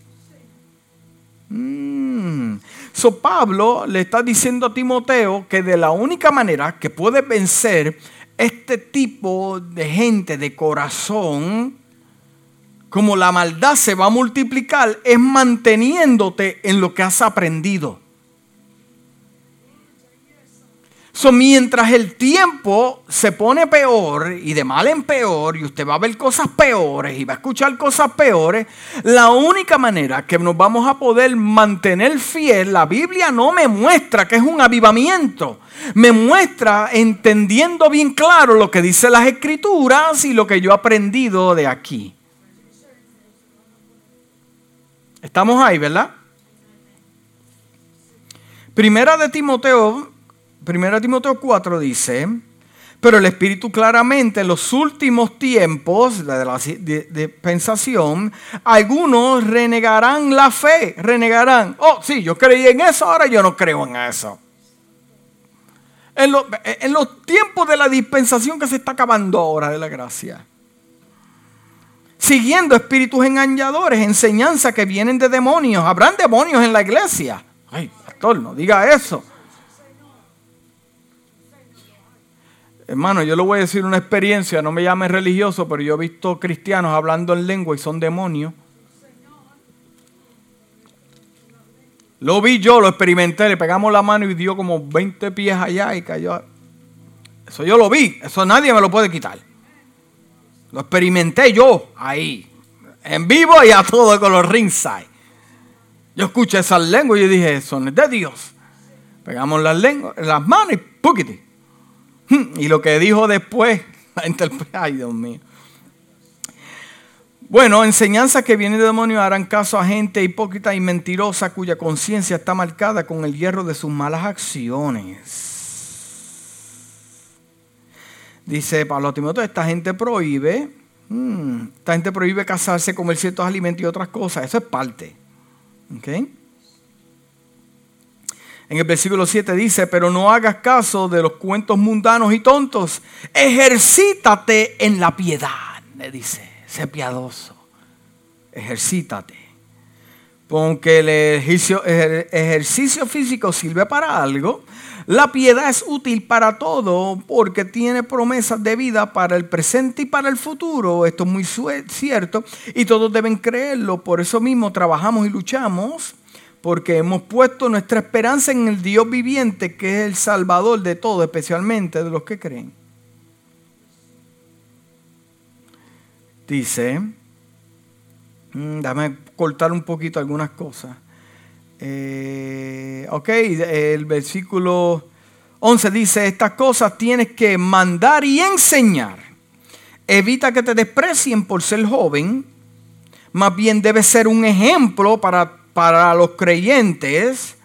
Mm. So Pablo le está diciendo a Timoteo que de la única manera que puede vencer este tipo de gente de corazón, como la maldad se va a multiplicar, es manteniéndote en lo que has aprendido. Mientras el tiempo se pone peor y de mal en peor, y usted va a ver cosas peores y va a escuchar cosas peores, la única manera que nos vamos a poder mantener fiel, la Biblia no me muestra que es un avivamiento, me muestra entendiendo bien claro lo que dice las escrituras y lo que yo he aprendido de aquí. Estamos ahí, ¿verdad? Primera de Timoteo 1 Timoteo 4 dice, pero el Espíritu claramente en los últimos tiempos de la dispensación, algunos renegarán la fe, renegarán. Oh, sí, yo creí en eso, ahora yo no creo en eso. En, en los tiempos de la dispensación que se está acabando ahora de la gracia. Siguiendo espíritus engañadores, enseñanza que vienen de demonios. Habrán demonios en la iglesia. Ay, pastor, no diga eso. Hermano, yo le voy a decir una experiencia, no me llame religioso, pero yo he visto cristianos hablando en lengua y son demonios. Lo vi yo, lo experimenté, le pegamos la mano y dio como 20 pies allá y cayó. Eso yo lo vi, eso nadie me lo puede quitar. Lo experimenté yo ahí, en vivo y a todo con los ringside. Yo escuché esas lenguas y dije, son de Dios. Pegamos las lenguas, las manos y ¡puquiti! <laughs> Y lo que dijo después, ay Dios mío. Bueno, enseñanzas que vienen de demonios harán caso a gente hipócrita y mentirosa cuya conciencia está marcada con el hierro de sus malas acciones. Dice Pablo Timoteo, esta gente prohíbe, hmm, esta gente prohíbe casarse, comer ciertos alimentos y otras cosas. Eso es parte. ¿Okay? En el versículo 7 dice, pero no hagas caso de los cuentos mundanos y tontos. Ejercítate en la piedad, le dice. Sé piadoso. Ejercítate. Aunque el ejercicio, el ejercicio físico sirve para algo, la piedad es útil para todo porque tiene promesas de vida para el presente y para el futuro. Esto es muy cierto y todos deben creerlo. Por eso mismo trabajamos y luchamos porque hemos puesto nuestra esperanza en el Dios viviente, que es el Salvador de todo, especialmente de los que creen. Dice, mm, dame cortar un poquito algunas cosas. Eh, ok, el versículo 11 dice, estas cosas tienes que mandar y enseñar. Evita que te desprecien por ser joven, más bien debes ser un ejemplo para para los creyentes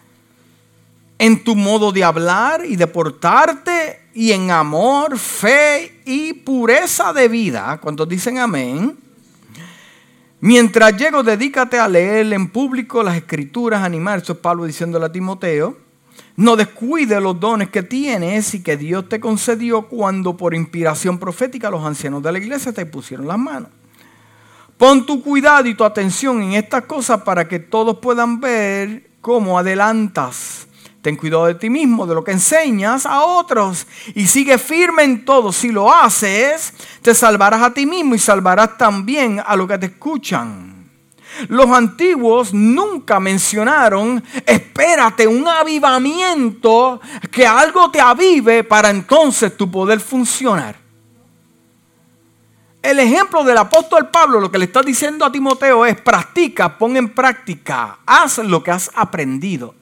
en tu modo de hablar y de portarte y en amor, fe y pureza de vida. ¿Cuántos dicen amén? Mientras llego, dedícate a leer en público las escrituras, animar. Eso es Pablo diciéndole a Timoteo. No descuide los dones que tienes y que Dios te concedió cuando por inspiración profética los ancianos de la iglesia te pusieron las manos. Pon tu cuidado y tu atención en estas cosas para que todos puedan ver cómo adelantas. Ten cuidado de ti mismo, de lo que enseñas a otros y sigue firme en todo. Si lo haces, te salvarás a ti mismo y salvarás también a los que te escuchan. Los antiguos nunca mencionaron, espérate, un avivamiento, que algo te avive para entonces tu poder funcionar. El ejemplo del apóstol Pablo lo que le está diciendo a Timoteo es practica, pon en práctica, haz lo que has aprendido.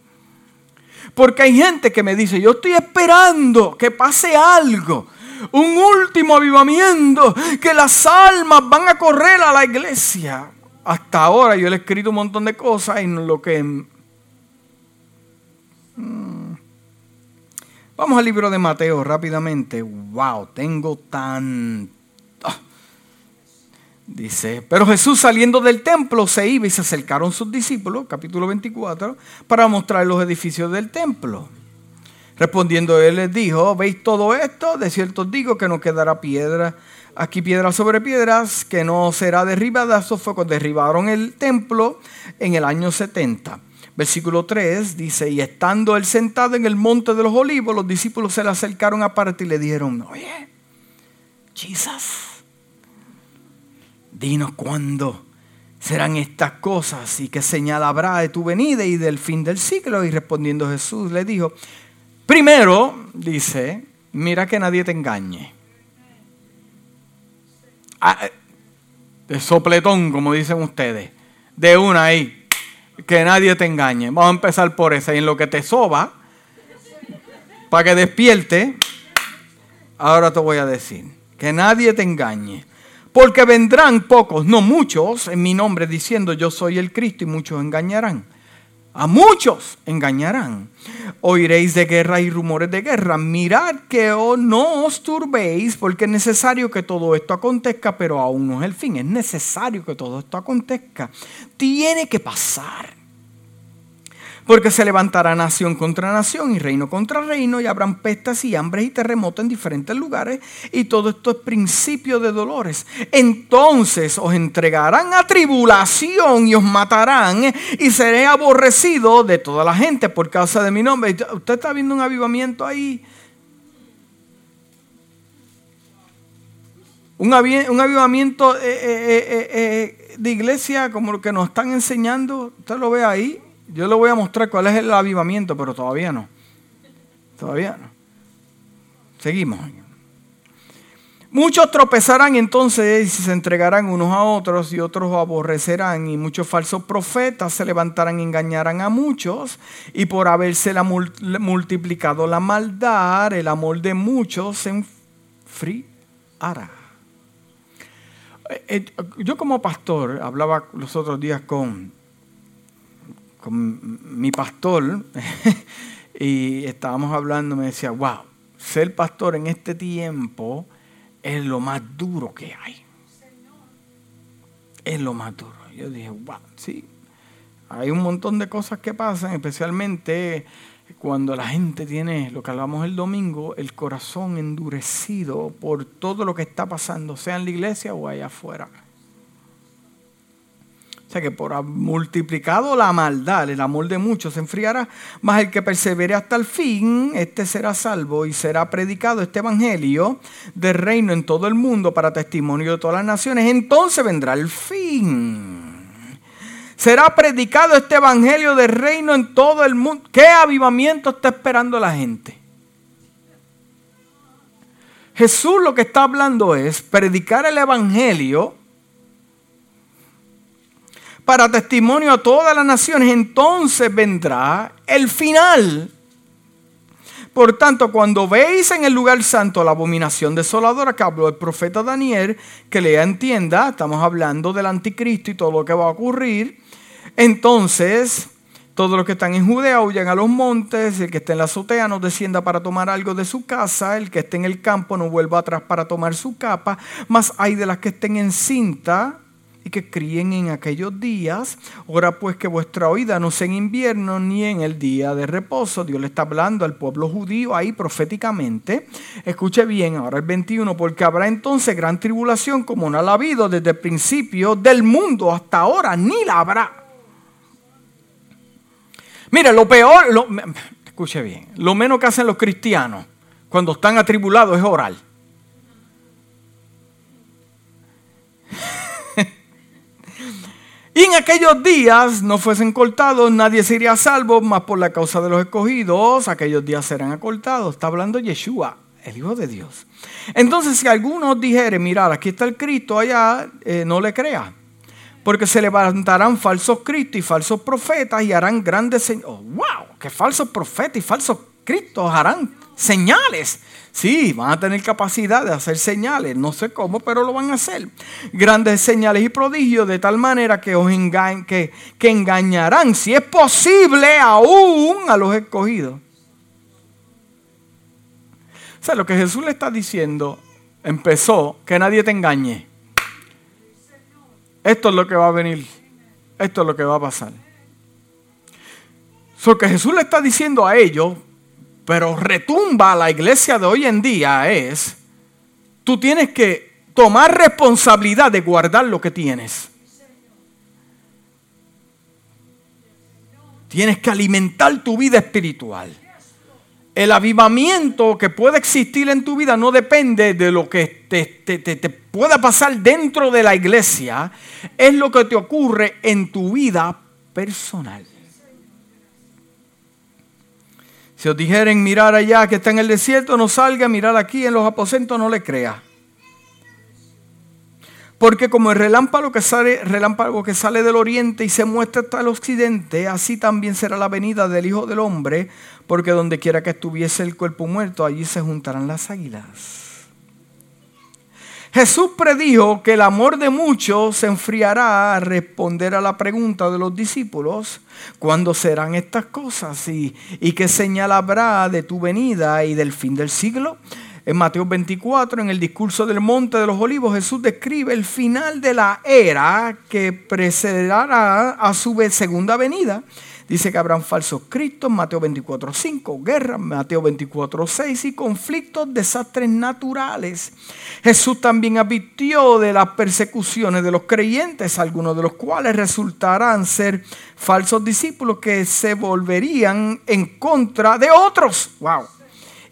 Porque hay gente que me dice, yo estoy esperando que pase algo, un último avivamiento, que las almas van a correr a la iglesia. Hasta ahora yo le he escrito un montón de cosas y lo que... Mm. Vamos al libro de Mateo rápidamente. Wow, tengo tan Dice, pero Jesús saliendo del templo se iba y se acercaron sus discípulos, capítulo 24, para mostrar los edificios del templo. Respondiendo él les dijo, ¿veis todo esto? De cierto os digo que no quedará piedra, aquí piedra sobre piedras, que no será derribada. Eso fue cuando derribaron el templo en el año 70. Versículo 3 dice, y estando él sentado en el monte de los olivos, los discípulos se le acercaron aparte y le dijeron, oye, Jesus dinos cuándo serán estas cosas y qué señal habrá de tu venida y del fin del siglo. Y respondiendo Jesús le dijo, primero, dice, mira que nadie te engañe. Ah, eh, de sopletón, como dicen ustedes, de una ahí, que nadie te engañe. Vamos a empezar por esa. Y en lo que te soba, para que despierte, ahora te voy a decir, que nadie te engañe. Porque vendrán pocos, no muchos, en mi nombre diciendo yo soy el Cristo y muchos engañarán. A muchos engañarán. Oiréis de guerra y rumores de guerra. Mirad que no os turbéis, porque es necesario que todo esto acontezca, pero aún no es el fin. Es necesario que todo esto acontezca. Tiene que pasar. Porque se levantará nación contra nación y reino contra reino y habrán pestas y hambres y terremotos en diferentes lugares y todo esto es principio de dolores. Entonces os entregarán a tribulación y os matarán y seré aborrecido de toda la gente por causa de mi nombre. Usted está viendo un avivamiento ahí. Un, avivamiento eh, eh, eh, de iglesia como lo que nos están enseñando. Usted lo ve ahí. Yo le voy a mostrar cuál es el avivamiento, pero todavía no. Todavía no. Seguimos. Muchos tropezarán entonces y se entregarán unos a otros y otros aborrecerán y muchos falsos profetas se levantarán y engañarán a muchos y por haberse multiplicado la maldad, el amor de muchos se enfriará. Eh, eh, yo como pastor hablaba los otros días con con mi pastor <laughs> y estábamos hablando, me decía, wow, ser pastor en este tiempo es lo más duro que hay. Es lo más duro. Yo dije, wow, sí. Hay un montón de cosas que pasan, especialmente cuando la gente tiene, lo que hablamos el domingo, el corazón endurecido por todo lo que está pasando, sea en la iglesia o allá afuera. O sea que por multiplicado la maldad, el amor de muchos se enfriará, mas el que persevere hasta el fin, este será salvo y será predicado este evangelio del reino en todo el mundo para testimonio de todas las naciones. Entonces vendrá el fin. Será predicado este evangelio del reino en todo el mundo. ¿Qué avivamiento está esperando la gente? Jesús lo que está hablando es predicar el evangelio para testimonio a todas las naciones, entonces vendrá el final. Por tanto, cuando veis en el lugar santo la abominación desoladora que habló el profeta Daniel, que lea entienda, estamos hablando del anticristo y todo lo que va a ocurrir, entonces todos los que están en Judea huyan a los montes, el que esté en la azotea no descienda para tomar algo de su casa, el que esté en el campo no vuelva atrás para tomar su capa, más hay de las que estén en cinta y que críen en aquellos días. Ahora pues que vuestra oída no sea en invierno ni en el día de reposo. Dios le está hablando al pueblo judío ahí proféticamente. Escuche bien ahora el 21, porque habrá entonces gran tribulación como no la ha habido desde el principio del mundo hasta ahora, ni la habrá. Mire, lo peor, lo, escuche bien, lo menos que hacen los cristianos cuando están atribulados es orar. Y en aquellos días no fuesen cortados, nadie sería salvo, más por la causa de los escogidos, aquellos días serán acortados. Está hablando Yeshua, el Hijo de Dios. Entonces, si alguno dijere, mirad, aquí está el Cristo, allá, eh, no le crea. Porque se levantarán falsos cristos y falsos profetas y harán grandes señales. Oh, ¡Wow! Que falsos profetas y falsos cristos harán señales. Sí, van a tener capacidad de hacer señales, no sé cómo, pero lo van a hacer. Grandes señales y prodigios de tal manera que os que, que engañarán, si es posible, aún a los escogidos. O sea, lo que Jesús le está diciendo empezó, que nadie te engañe. Esto es lo que va a venir. Esto es lo que va a pasar. Lo que Jesús le está diciendo a ellos pero retumba a la iglesia de hoy en día es, tú tienes que tomar responsabilidad de guardar lo que tienes. Tienes que alimentar tu vida espiritual. El avivamiento que puede existir en tu vida no depende de lo que te, te, pueda pasar dentro de la iglesia, es lo que te ocurre en tu vida personal. Si os dijeren mirar allá que está en el desierto, no salga, mirar aquí en los aposentos, no le crea. Porque como el relámpago que, sale, relámpago que sale del oriente y se muestra hasta el occidente, así también será la venida del Hijo del Hombre, porque donde quiera que estuviese el cuerpo muerto, allí se juntarán las águilas. Jesús predijo que el amor de muchos se enfriará a responder a la pregunta de los discípulos, ¿cuándo serán estas cosas? ¿Y, y qué señal habrá de tu venida y del fin del siglo? En Mateo 24, en el discurso del Monte de los Olivos, Jesús describe el final de la era que precederá a su segunda venida Dice que habrán falsos cristos, Mateo 24.5, guerra, Mateo 24.6 y conflictos, desastres naturales. Jesús también advirtió de las persecuciones de los creyentes, algunos de los cuales resultarán ser falsos discípulos que se volverían en contra de otros. ¡Wow!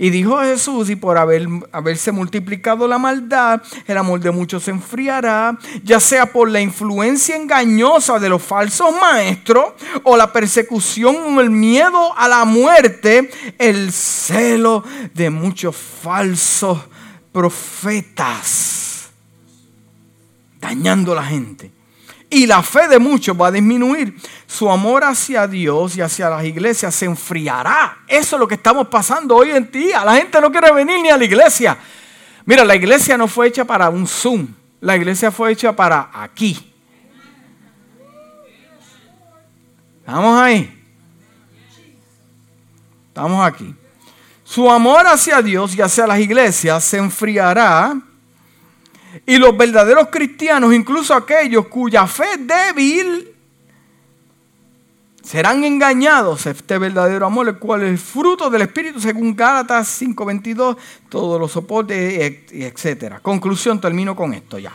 Y dijo Jesús, y por haber, haberse multiplicado la maldad, el amor de muchos se enfriará, ya sea por la influencia engañosa de los falsos maestros, o la persecución o el miedo a la muerte, el celo de muchos falsos profetas, dañando a la gente y la fe de muchos va a disminuir. Su amor hacia Dios y hacia las iglesias se enfriará. Eso es lo que estamos pasando hoy en día. La gente no quiere venir ni a la iglesia. Mira, la iglesia no fue hecha para un Zoom. La iglesia fue hecha para aquí. ¿Estamos ahí? Estamos aquí. Su amor hacia Dios y hacia las iglesias se enfriará y los verdaderos cristianos, incluso aquellos cuya fe débil, serán engañados. Este verdadero amor, el cual es el fruto del Espíritu, según Gálatas 5:22, todos los soportes, etc. Conclusión, termino con esto ya.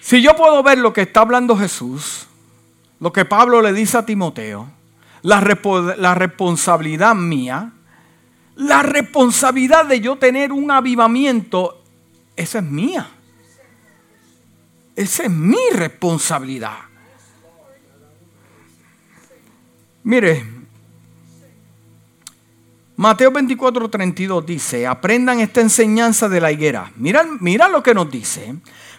Si yo puedo ver lo que está hablando Jesús, lo que Pablo le dice a Timoteo, la, la responsabilidad mía, la responsabilidad de yo tener un avivamiento esa es mía. Esa es mi responsabilidad. Mire, Mateo 24, 32 dice, aprendan esta enseñanza de la higuera. Mira, mira lo que nos dice.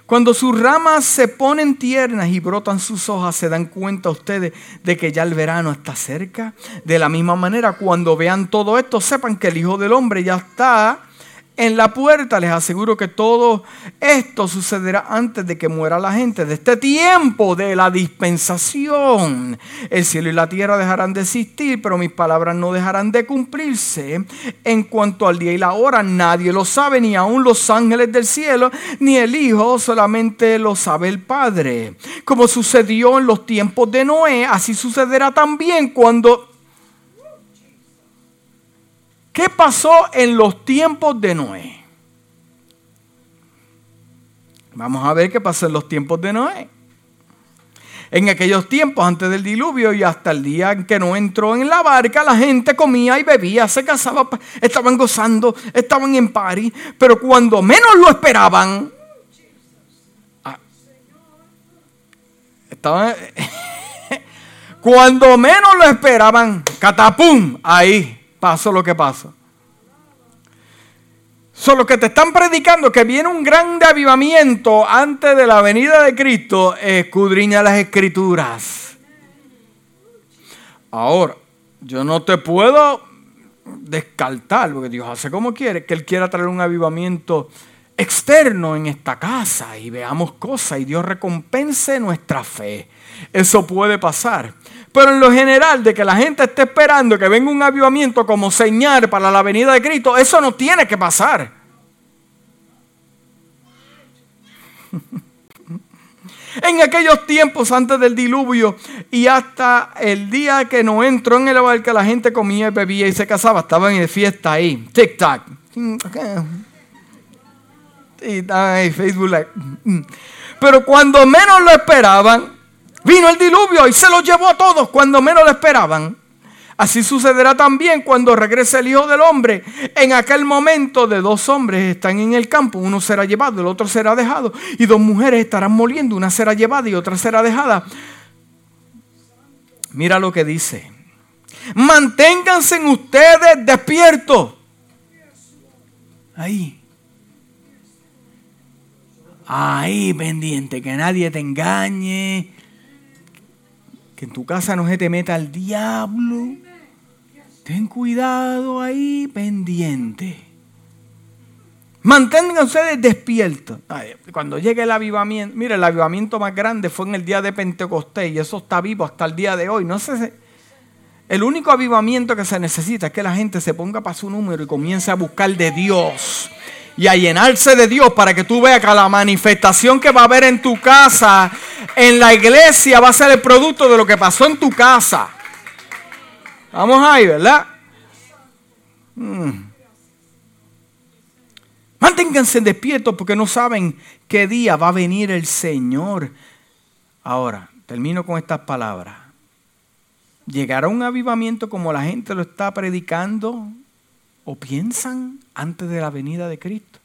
Cuando sus ramas se ponen tiernas y brotan sus hojas, se dan cuenta ustedes de que ya el verano está cerca. De la misma manera, cuando vean todo esto, sepan que el Hijo del Hombre ya está en la puerta. Les aseguro que todo esto sucederá antes de que muera la gente de este tiempo de la dispensación. El cielo y la tierra dejarán de existir, pero mis palabras no dejarán de cumplirse. En cuanto al día y la hora, nadie lo sabe, ni aun los ángeles del cielo, ni el Hijo, solamente lo sabe el Padre. Como sucedió en los tiempos de Noé, así sucederá también cuando ¿Qué pasó en los tiempos de Noé? Vamos a ver qué pasó en los tiempos de Noé. En aquellos tiempos, antes del diluvio y hasta el día en que no entró en la barca, la gente comía y bebía, se casaba, estaban gozando, estaban en pari, pero cuando menos lo esperaban, ah, <laughs> cuando menos lo esperaban, catapum, ahí pasó lo que pasó. Solo que te están predicando que viene un grande avivamiento antes de la venida de Cristo, escudriña las escrituras. Ahora, yo no te puedo descartar, porque Dios hace como quiere, que Él quiera traer un avivamiento externo en esta casa y veamos cosas y Dios recompense nuestra fe. Eso puede pasar. Pero en lo general, de que la gente esté esperando que venga un avivamiento como señal para la venida de Cristo, eso no tiene que pasar. <laughs> en aquellos tiempos antes del diluvio y hasta el día que no entró en el barco, la gente comía y bebía y se casaba, estaban en fiesta ahí, tic tac. Facebook Pero cuando menos lo esperaban, Vino el diluvio y se lo llevó a todos cuando menos lo esperaban. Así sucederá también cuando regrese el Hijo del Hombre. En aquel momento de dos hombres están en el campo, uno será llevado, el otro será dejado, y dos mujeres estarán moliendo, una será llevada y otra será dejada. Mira lo que dice. Manténganse ustedes despiertos. Ahí. Ahí pendiente, que nadie te engañe, que en tu casa no se te meta el diablo. Ten cuidado ahí, pendiente. Manténganse ustedes despiertos. Cuando llegue el avivamiento, mire, el avivamiento más grande fue en el día de Pentecostés y eso está vivo hasta el día de hoy. No sé, el único avivamiento que se necesita es que la gente se ponga para su número y comience a buscar de Dios y a llenarse de Dios para que tú veas que la manifestación que va a haber en tu casa, en la iglesia, va a ser el producto de lo que pasó en tu casa. Vamos ahí, ¿verdad? Hmm. Manténganse despiertos porque no saben qué día va a venir el Señor. Ahora, termino con estas palabras. ¿Llegará un avivamiento como la gente lo está predicando o piensan antes de la venida de Cristo.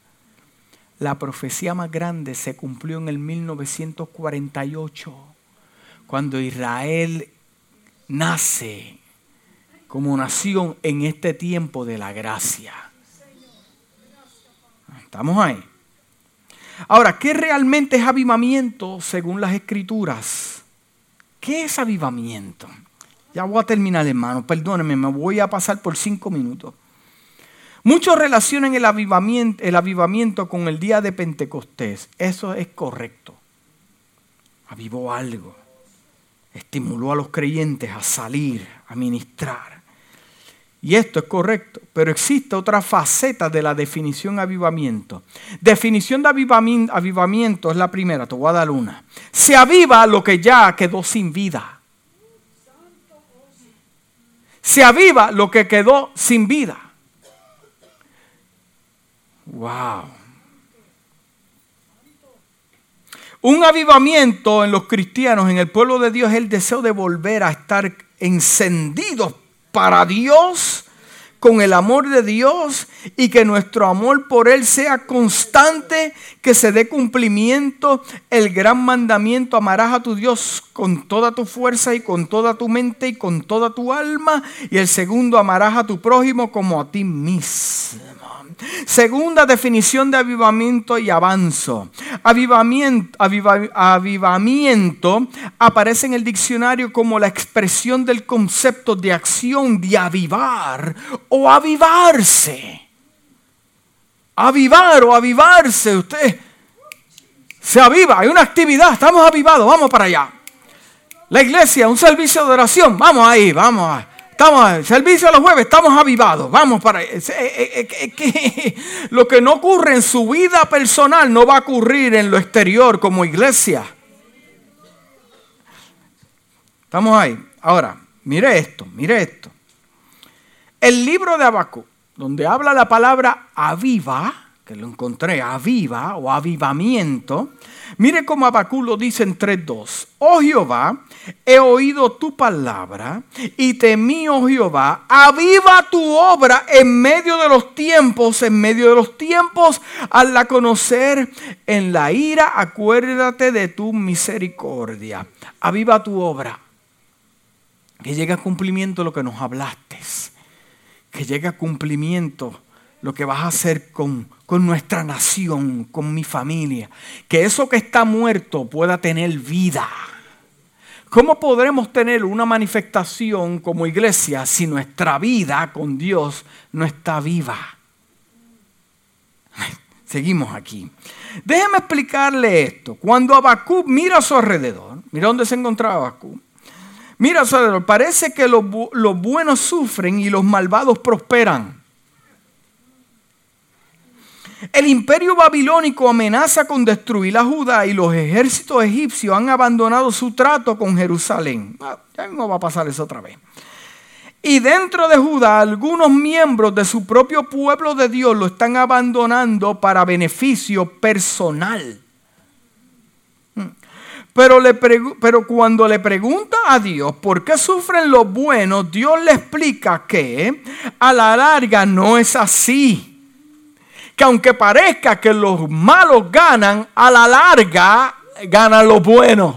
La profecía más grande se cumplió en el 1948, cuando Israel nace como nación en este tiempo de la gracia. ¿Estamos ahí? Ahora, ¿qué realmente es avivamiento según las escrituras? ¿Qué es avivamiento? Ya voy a terminar, hermano. Perdónenme, me voy a pasar por cinco minutos. Muchos relacionan el avivamiento, con el día de Pentecostés. Eso es correcto. Avivó algo. Estimuló a los creyentes a salir, a ministrar. Y esto es correcto, pero existe otra faceta de la definición avivamiento. Definición de avivamiento, avivamiento es la primera, te voy a dar una. Se aviva lo que ya quedó sin vida. Se aviva lo que quedó sin vida. Wow. Un avivamiento en los cristianos, en el pueblo de Dios, es el deseo de volver a estar encendidos para Dios, con el amor de Dios y que nuestro amor por Él sea constante, que se dé cumplimiento el gran mandamiento, amarás a tu Dios con toda tu fuerza y con toda tu mente y con toda tu alma, y el segundo, amarás a tu prójimo como a ti mismo. Segunda definición de avivamiento y avanzo. Avivamiento, aparece en el diccionario como la expresión del concepto de acción de avivar avivarse. Avivar o avivarse. Usted se aviva. Hay una actividad. Estamos avivados. Vamos para allá. La iglesia, un servicio de oración. Vamos ahí, vamos. Estamos servicio los jueves, estamos avivados. Vamos para eh, <laughs> lo que no ocurre en su vida personal no va a ocurrir en lo exterior como iglesia. Estamos ahí. Ahora, mire esto, mire esto. El libro de Abacú, donde habla la palabra aviva, que lo encontré, aviva o avivamiento, mire cómo Abacú lo dice en 3.2. Oh Jehová, he oído tu palabra y temí, oh Jehová, aviva tu obra en medio de los tiempos, en medio de los tiempos, al la conocer en la ira, acuérdate de tu misericordia. Aviva tu obra. Que llegue a cumplimiento lo que nos hablaste. Que llegue a cumplimiento lo que vas a hacer con, con nuestra nación, con mi familia. Que eso que está muerto pueda tener vida. ¿Cómo podremos tener una manifestación como iglesia si nuestra vida con Dios no está viva? <laughs> Seguimos aquí. Déjeme explicarle esto. Cuando Abacú mira a su alrededor, mira dónde se encontraba Abacú. Mira parece que los, los buenos sufren y los malvados prosperan. El imperio babilónico amenaza con destruir a Judá y los ejércitos egipcios han abandonado su trato con Jerusalén. Ah, ya no va a pasar eso otra vez. Y dentro de Judá, algunos miembros de su propio pueblo de Dios lo están abandonando para beneficio personal. Pero, le pero cuando le pregunta a Dios por qué sufren los buenos, Dios le explica que a la larga no es así que aunque parezca que los malos ganan, a la larga ganan los buenos.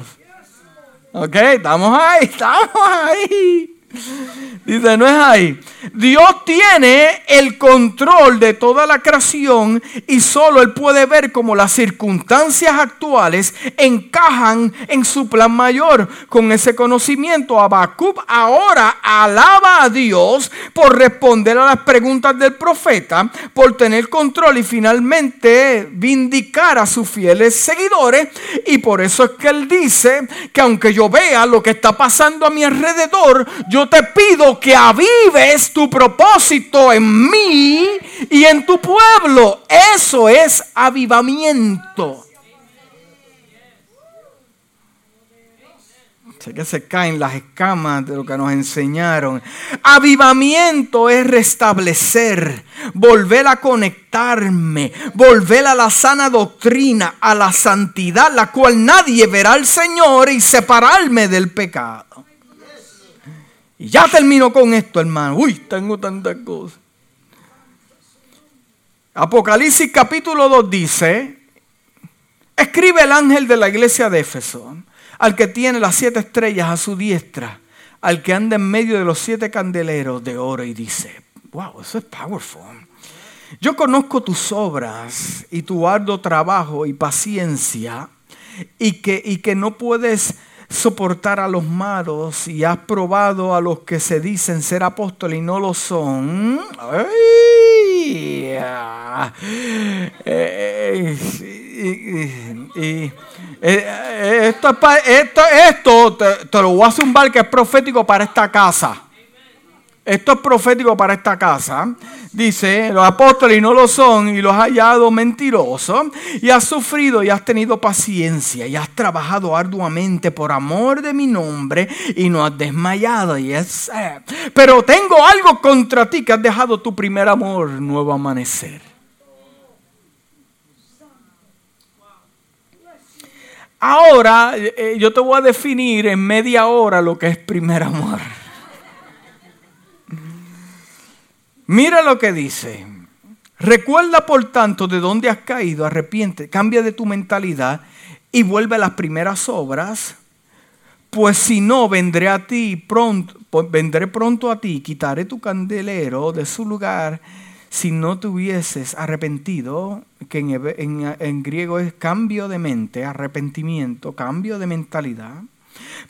¿Ok? Estamos ahí, <laughs> estamos ahí. <laughs> Dice, no es ahí. Dios tiene el control de toda la creación y solo Él puede ver cómo las circunstancias actuales encajan en su plan mayor. Con ese conocimiento, Abacub ahora alaba a Dios por responder a las preguntas del profeta, por tener control y finalmente vindicar a sus fieles seguidores. Y por eso es que Él dice que aunque yo vea lo que está pasando a mi alrededor, yo te pido que avives tu propósito en mí y en tu pueblo. Eso es avivamiento. Sé que se caen las escamas de lo que nos enseñaron. Avivamiento es restablecer, volver a conectarme, volver a la sana doctrina, a la santidad, la cual nadie verá al Señor y separarme del pecado. Y ya termino con esto, hermano. Uy, tengo tantas cosas. Apocalipsis capítulo 2 dice, escribe el ángel de la iglesia de Éfeso, al que tiene las siete estrellas a su diestra, al que anda en medio de los siete candeleros de oro y dice, wow, eso es powerful. Yo conozco tus obras y tu arduo trabajo y paciencia y que, y que no puedes soportar a los malos y has probado a los que se dicen ser apóstoles y no lo son. esto, esto, esto te, te, lo voy a zumbar que es profético para esta casa. Esto es profético para esta casa. Dice, los apóstoles no lo son y los has hallado mentirosos y has sufrido y has tenido paciencia y has trabajado arduamente por amor de mi nombre y no has desmayado. Y es, pero tengo algo contra ti que has dejado tu primer amor nuevo amanecer. Ahora eh, yo te voy a definir en media hora lo que es primer amor. Mira lo que dice. Recuerda por tanto de dónde has caído, arrepiente, cambia de tu mentalidad y vuelve a las primeras obras, pues si no vendré a ti pronto, vendré pronto a ti, quitaré tu candelero de su lugar si no te hubieses arrepentido, que en griego es cambio de mente, arrepentimiento, cambio de mentalidad.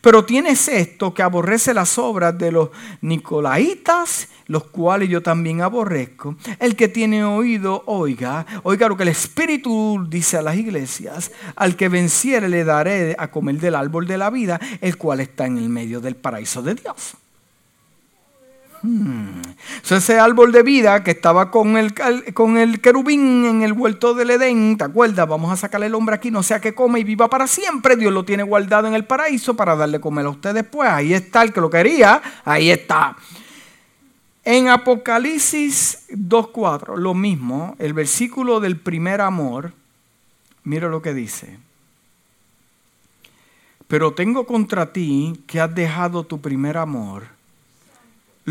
Pero tienes esto que aborrece las obras de los nicolaitas, los cuales yo también aborrezco. El que tiene oído, oiga. Oiga lo que el Espíritu dice a las iglesias. Al que venciere le daré a comer del árbol de la vida, el cual está en el medio del paraíso de Dios. Hmm. ese árbol de vida que estaba con el, con el querubín en el huerto del Edén, ¿te acuerdas? Vamos a sacarle el hombre aquí, no sea que come y viva para siempre. Dios lo tiene guardado en el paraíso para darle comer a usted después. Ahí está el que lo quería, ahí está. En Apocalipsis 2.4, lo mismo, el versículo del primer amor, mira lo que dice. Pero tengo contra ti que has dejado tu primer amor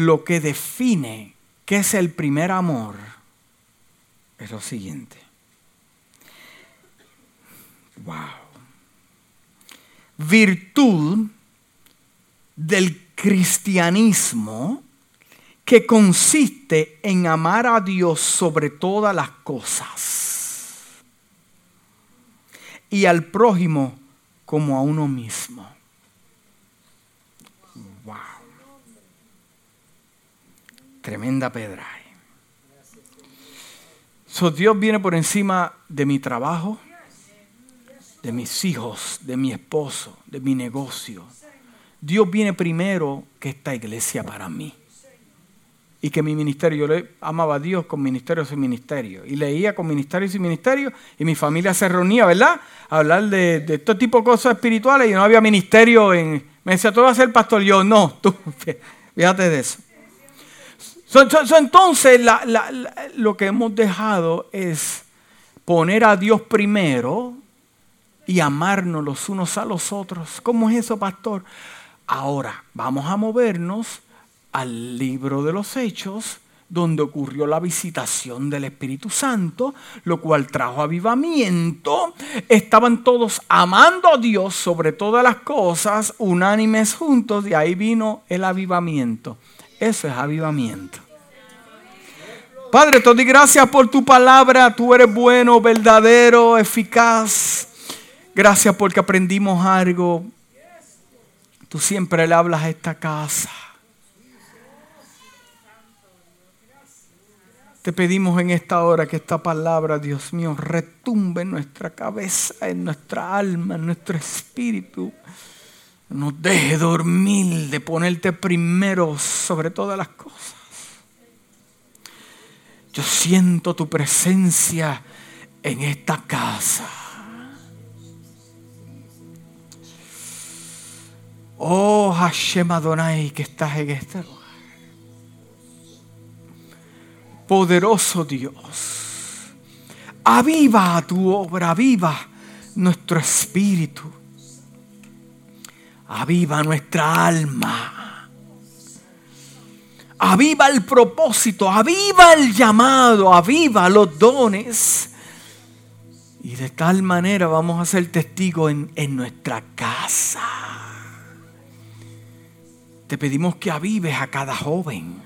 lo que define qué es el primer amor es lo siguiente. Wow. Virtud del cristianismo que consiste en amar a Dios sobre todas las cosas y al prójimo como a uno mismo. Tremenda pedra. So, Dios viene por encima de mi trabajo, de mis hijos, de mi esposo, de mi negocio. Dios viene primero que esta iglesia para mí. Y que mi ministerio, yo le amaba a Dios con ministerio sin ministerio. Y leía con ministerio sin ministerio. Y mi familia se reunía, ¿verdad? A hablar de, de este tipo de cosas espirituales. Y no había ministerio en... Me decía, tú vas a ser pastor. Yo, no, tú, <laughs> fíjate de eso entonces lo que hemos dejado es poner a Dios primero y amarnos los unos a los otros. ¿Cómo es eso, pastor? Ahora vamos a movernos al libro de los Hechos, donde ocurrió la visitación del Espíritu Santo, lo cual trajo avivamiento. Estaban todos amando a Dios sobre todas las cosas, unánimes juntos, y ahí vino el avivamiento. Eso es avivamiento. Padre, te doy gracias por tu palabra. Tú eres bueno, verdadero, eficaz. Gracias porque aprendimos algo. Tú siempre le hablas a esta casa. Te pedimos en esta hora que esta palabra, Dios mío, retumbe en nuestra cabeza, en nuestra alma, en nuestro espíritu nos deje dormir de ponerte primero sobre todas las cosas. Yo siento tu presencia en esta casa. Oh Hashem Adonai que estás en este lugar. Poderoso Dios. Aviva tu obra, aviva nuestro espíritu Aviva nuestra alma. Aviva el propósito, aviva el llamado, aviva los dones. Y de tal manera vamos a ser testigos en, en nuestra casa. Te pedimos que avives a cada joven,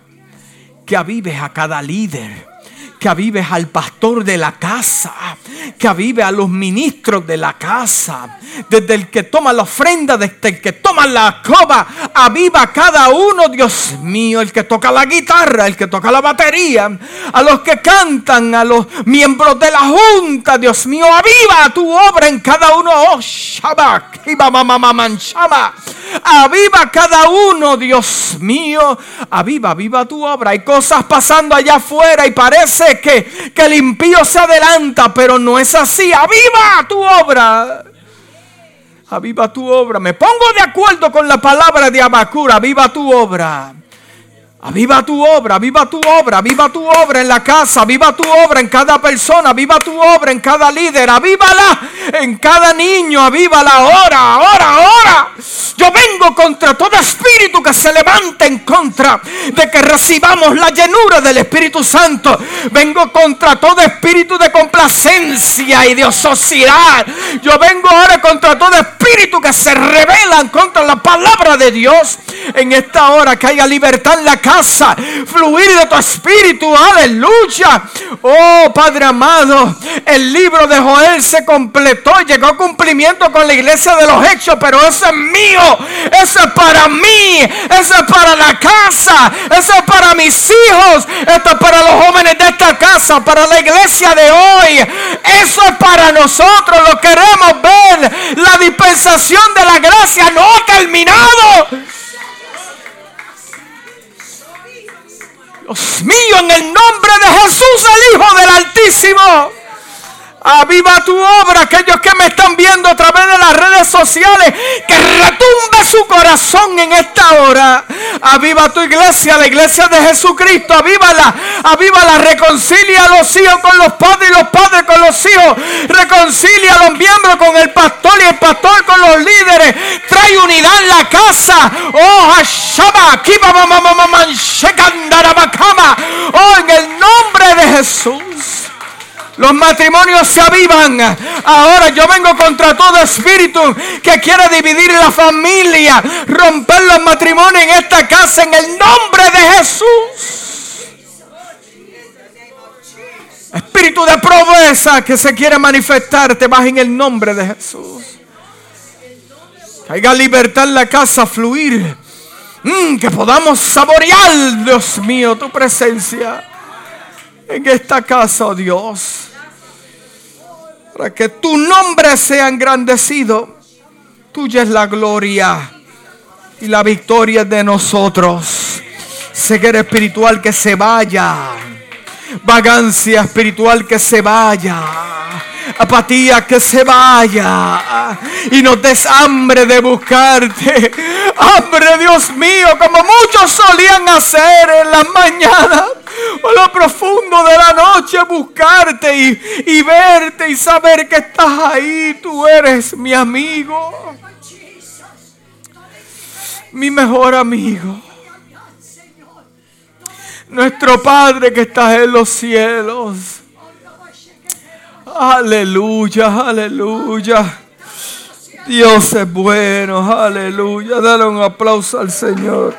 que avives a cada líder que avives al pastor de la casa, que avive a los ministros de la casa, desde el que toma la ofrenda, desde el que toma la coba, aviva a cada uno, Dios mío, el que toca la guitarra, el que toca la batería, a los que cantan, a los miembros de la junta, Dios mío, aviva tu obra en cada uno, oh Shabak, aviva cada uno, Dios mío, aviva, aviva tu obra, hay cosas pasando allá afuera y parece que, el impío se adelanta, pero no es así. Aviva tu obra. Aviva tu obra. Me pongo de acuerdo con la palabra de Abacura. Aviva tu obra. Aviva tu obra, viva tu obra, viva tu obra en la casa, viva tu obra en cada persona, viva tu obra en cada líder, avívala en cada niño, avívala ahora, ahora, ahora. Yo vengo contra todo espíritu que se levanta en contra de que recibamos la llenura del Espíritu Santo. Vengo contra todo espíritu de complacencia y de ociosidad. Yo vengo ahora contra todo espíritu que se rebelan contra la palabra de Dios. En esta hora que haya libertad en la casa, fluir de tu espíritu. Aleluya. Oh Padre amado, el libro de Joel se completó llegó a cumplimiento con la iglesia de los hechos, pero eso es mío, eso es para mí, eso es para la casa, eso es para mis hijos, esto es para los jóvenes de esta casa, para la iglesia de hoy, eso es para nosotros, lo queremos ver, la dispensación de la gracia no ha terminado. Dios mío, en el nombre de Jesús, el Hijo del Altísimo. Aviva tu obra, aquellos que me están viendo a través de las redes sociales, que retumbe su corazón en esta hora. Aviva tu iglesia, la iglesia de Jesucristo, avívala, avívala, reconcilia a los hijos con los padres y los padres con los hijos, reconcilia a los miembros con el pastor y el pastor con los líderes, trae unidad en la casa. Oh, Hashaba, Oh, en el nombre de Jesús. Los matrimonios se avivan. Ahora yo vengo contra todo espíritu que quiere dividir la familia, romper los matrimonios en esta casa en el nombre de Jesús. Espíritu de promesa que se quiere manifestar, te vas en el nombre de Jesús. Haya libertad en la casa, fluir. Mm, que podamos saborear, Dios mío, tu presencia en esta casa, oh Dios. Para que tu nombre sea engrandecido. Tuya es la gloria y la victoria de nosotros. Ceguera espiritual que se vaya. Vagancia espiritual que se vaya apatía que se vaya y no des hambre de buscarte. Hambre, Dios mío, como muchos solían hacer en las mañanas o lo profundo de la noche, buscarte y, y verte y saber que estás ahí. Tú eres mi amigo, mi mejor amigo. Nuestro Padre que estás en los cielos. Aleluya, aleluya. Dios es bueno, aleluya. Dale un aplauso al Señor.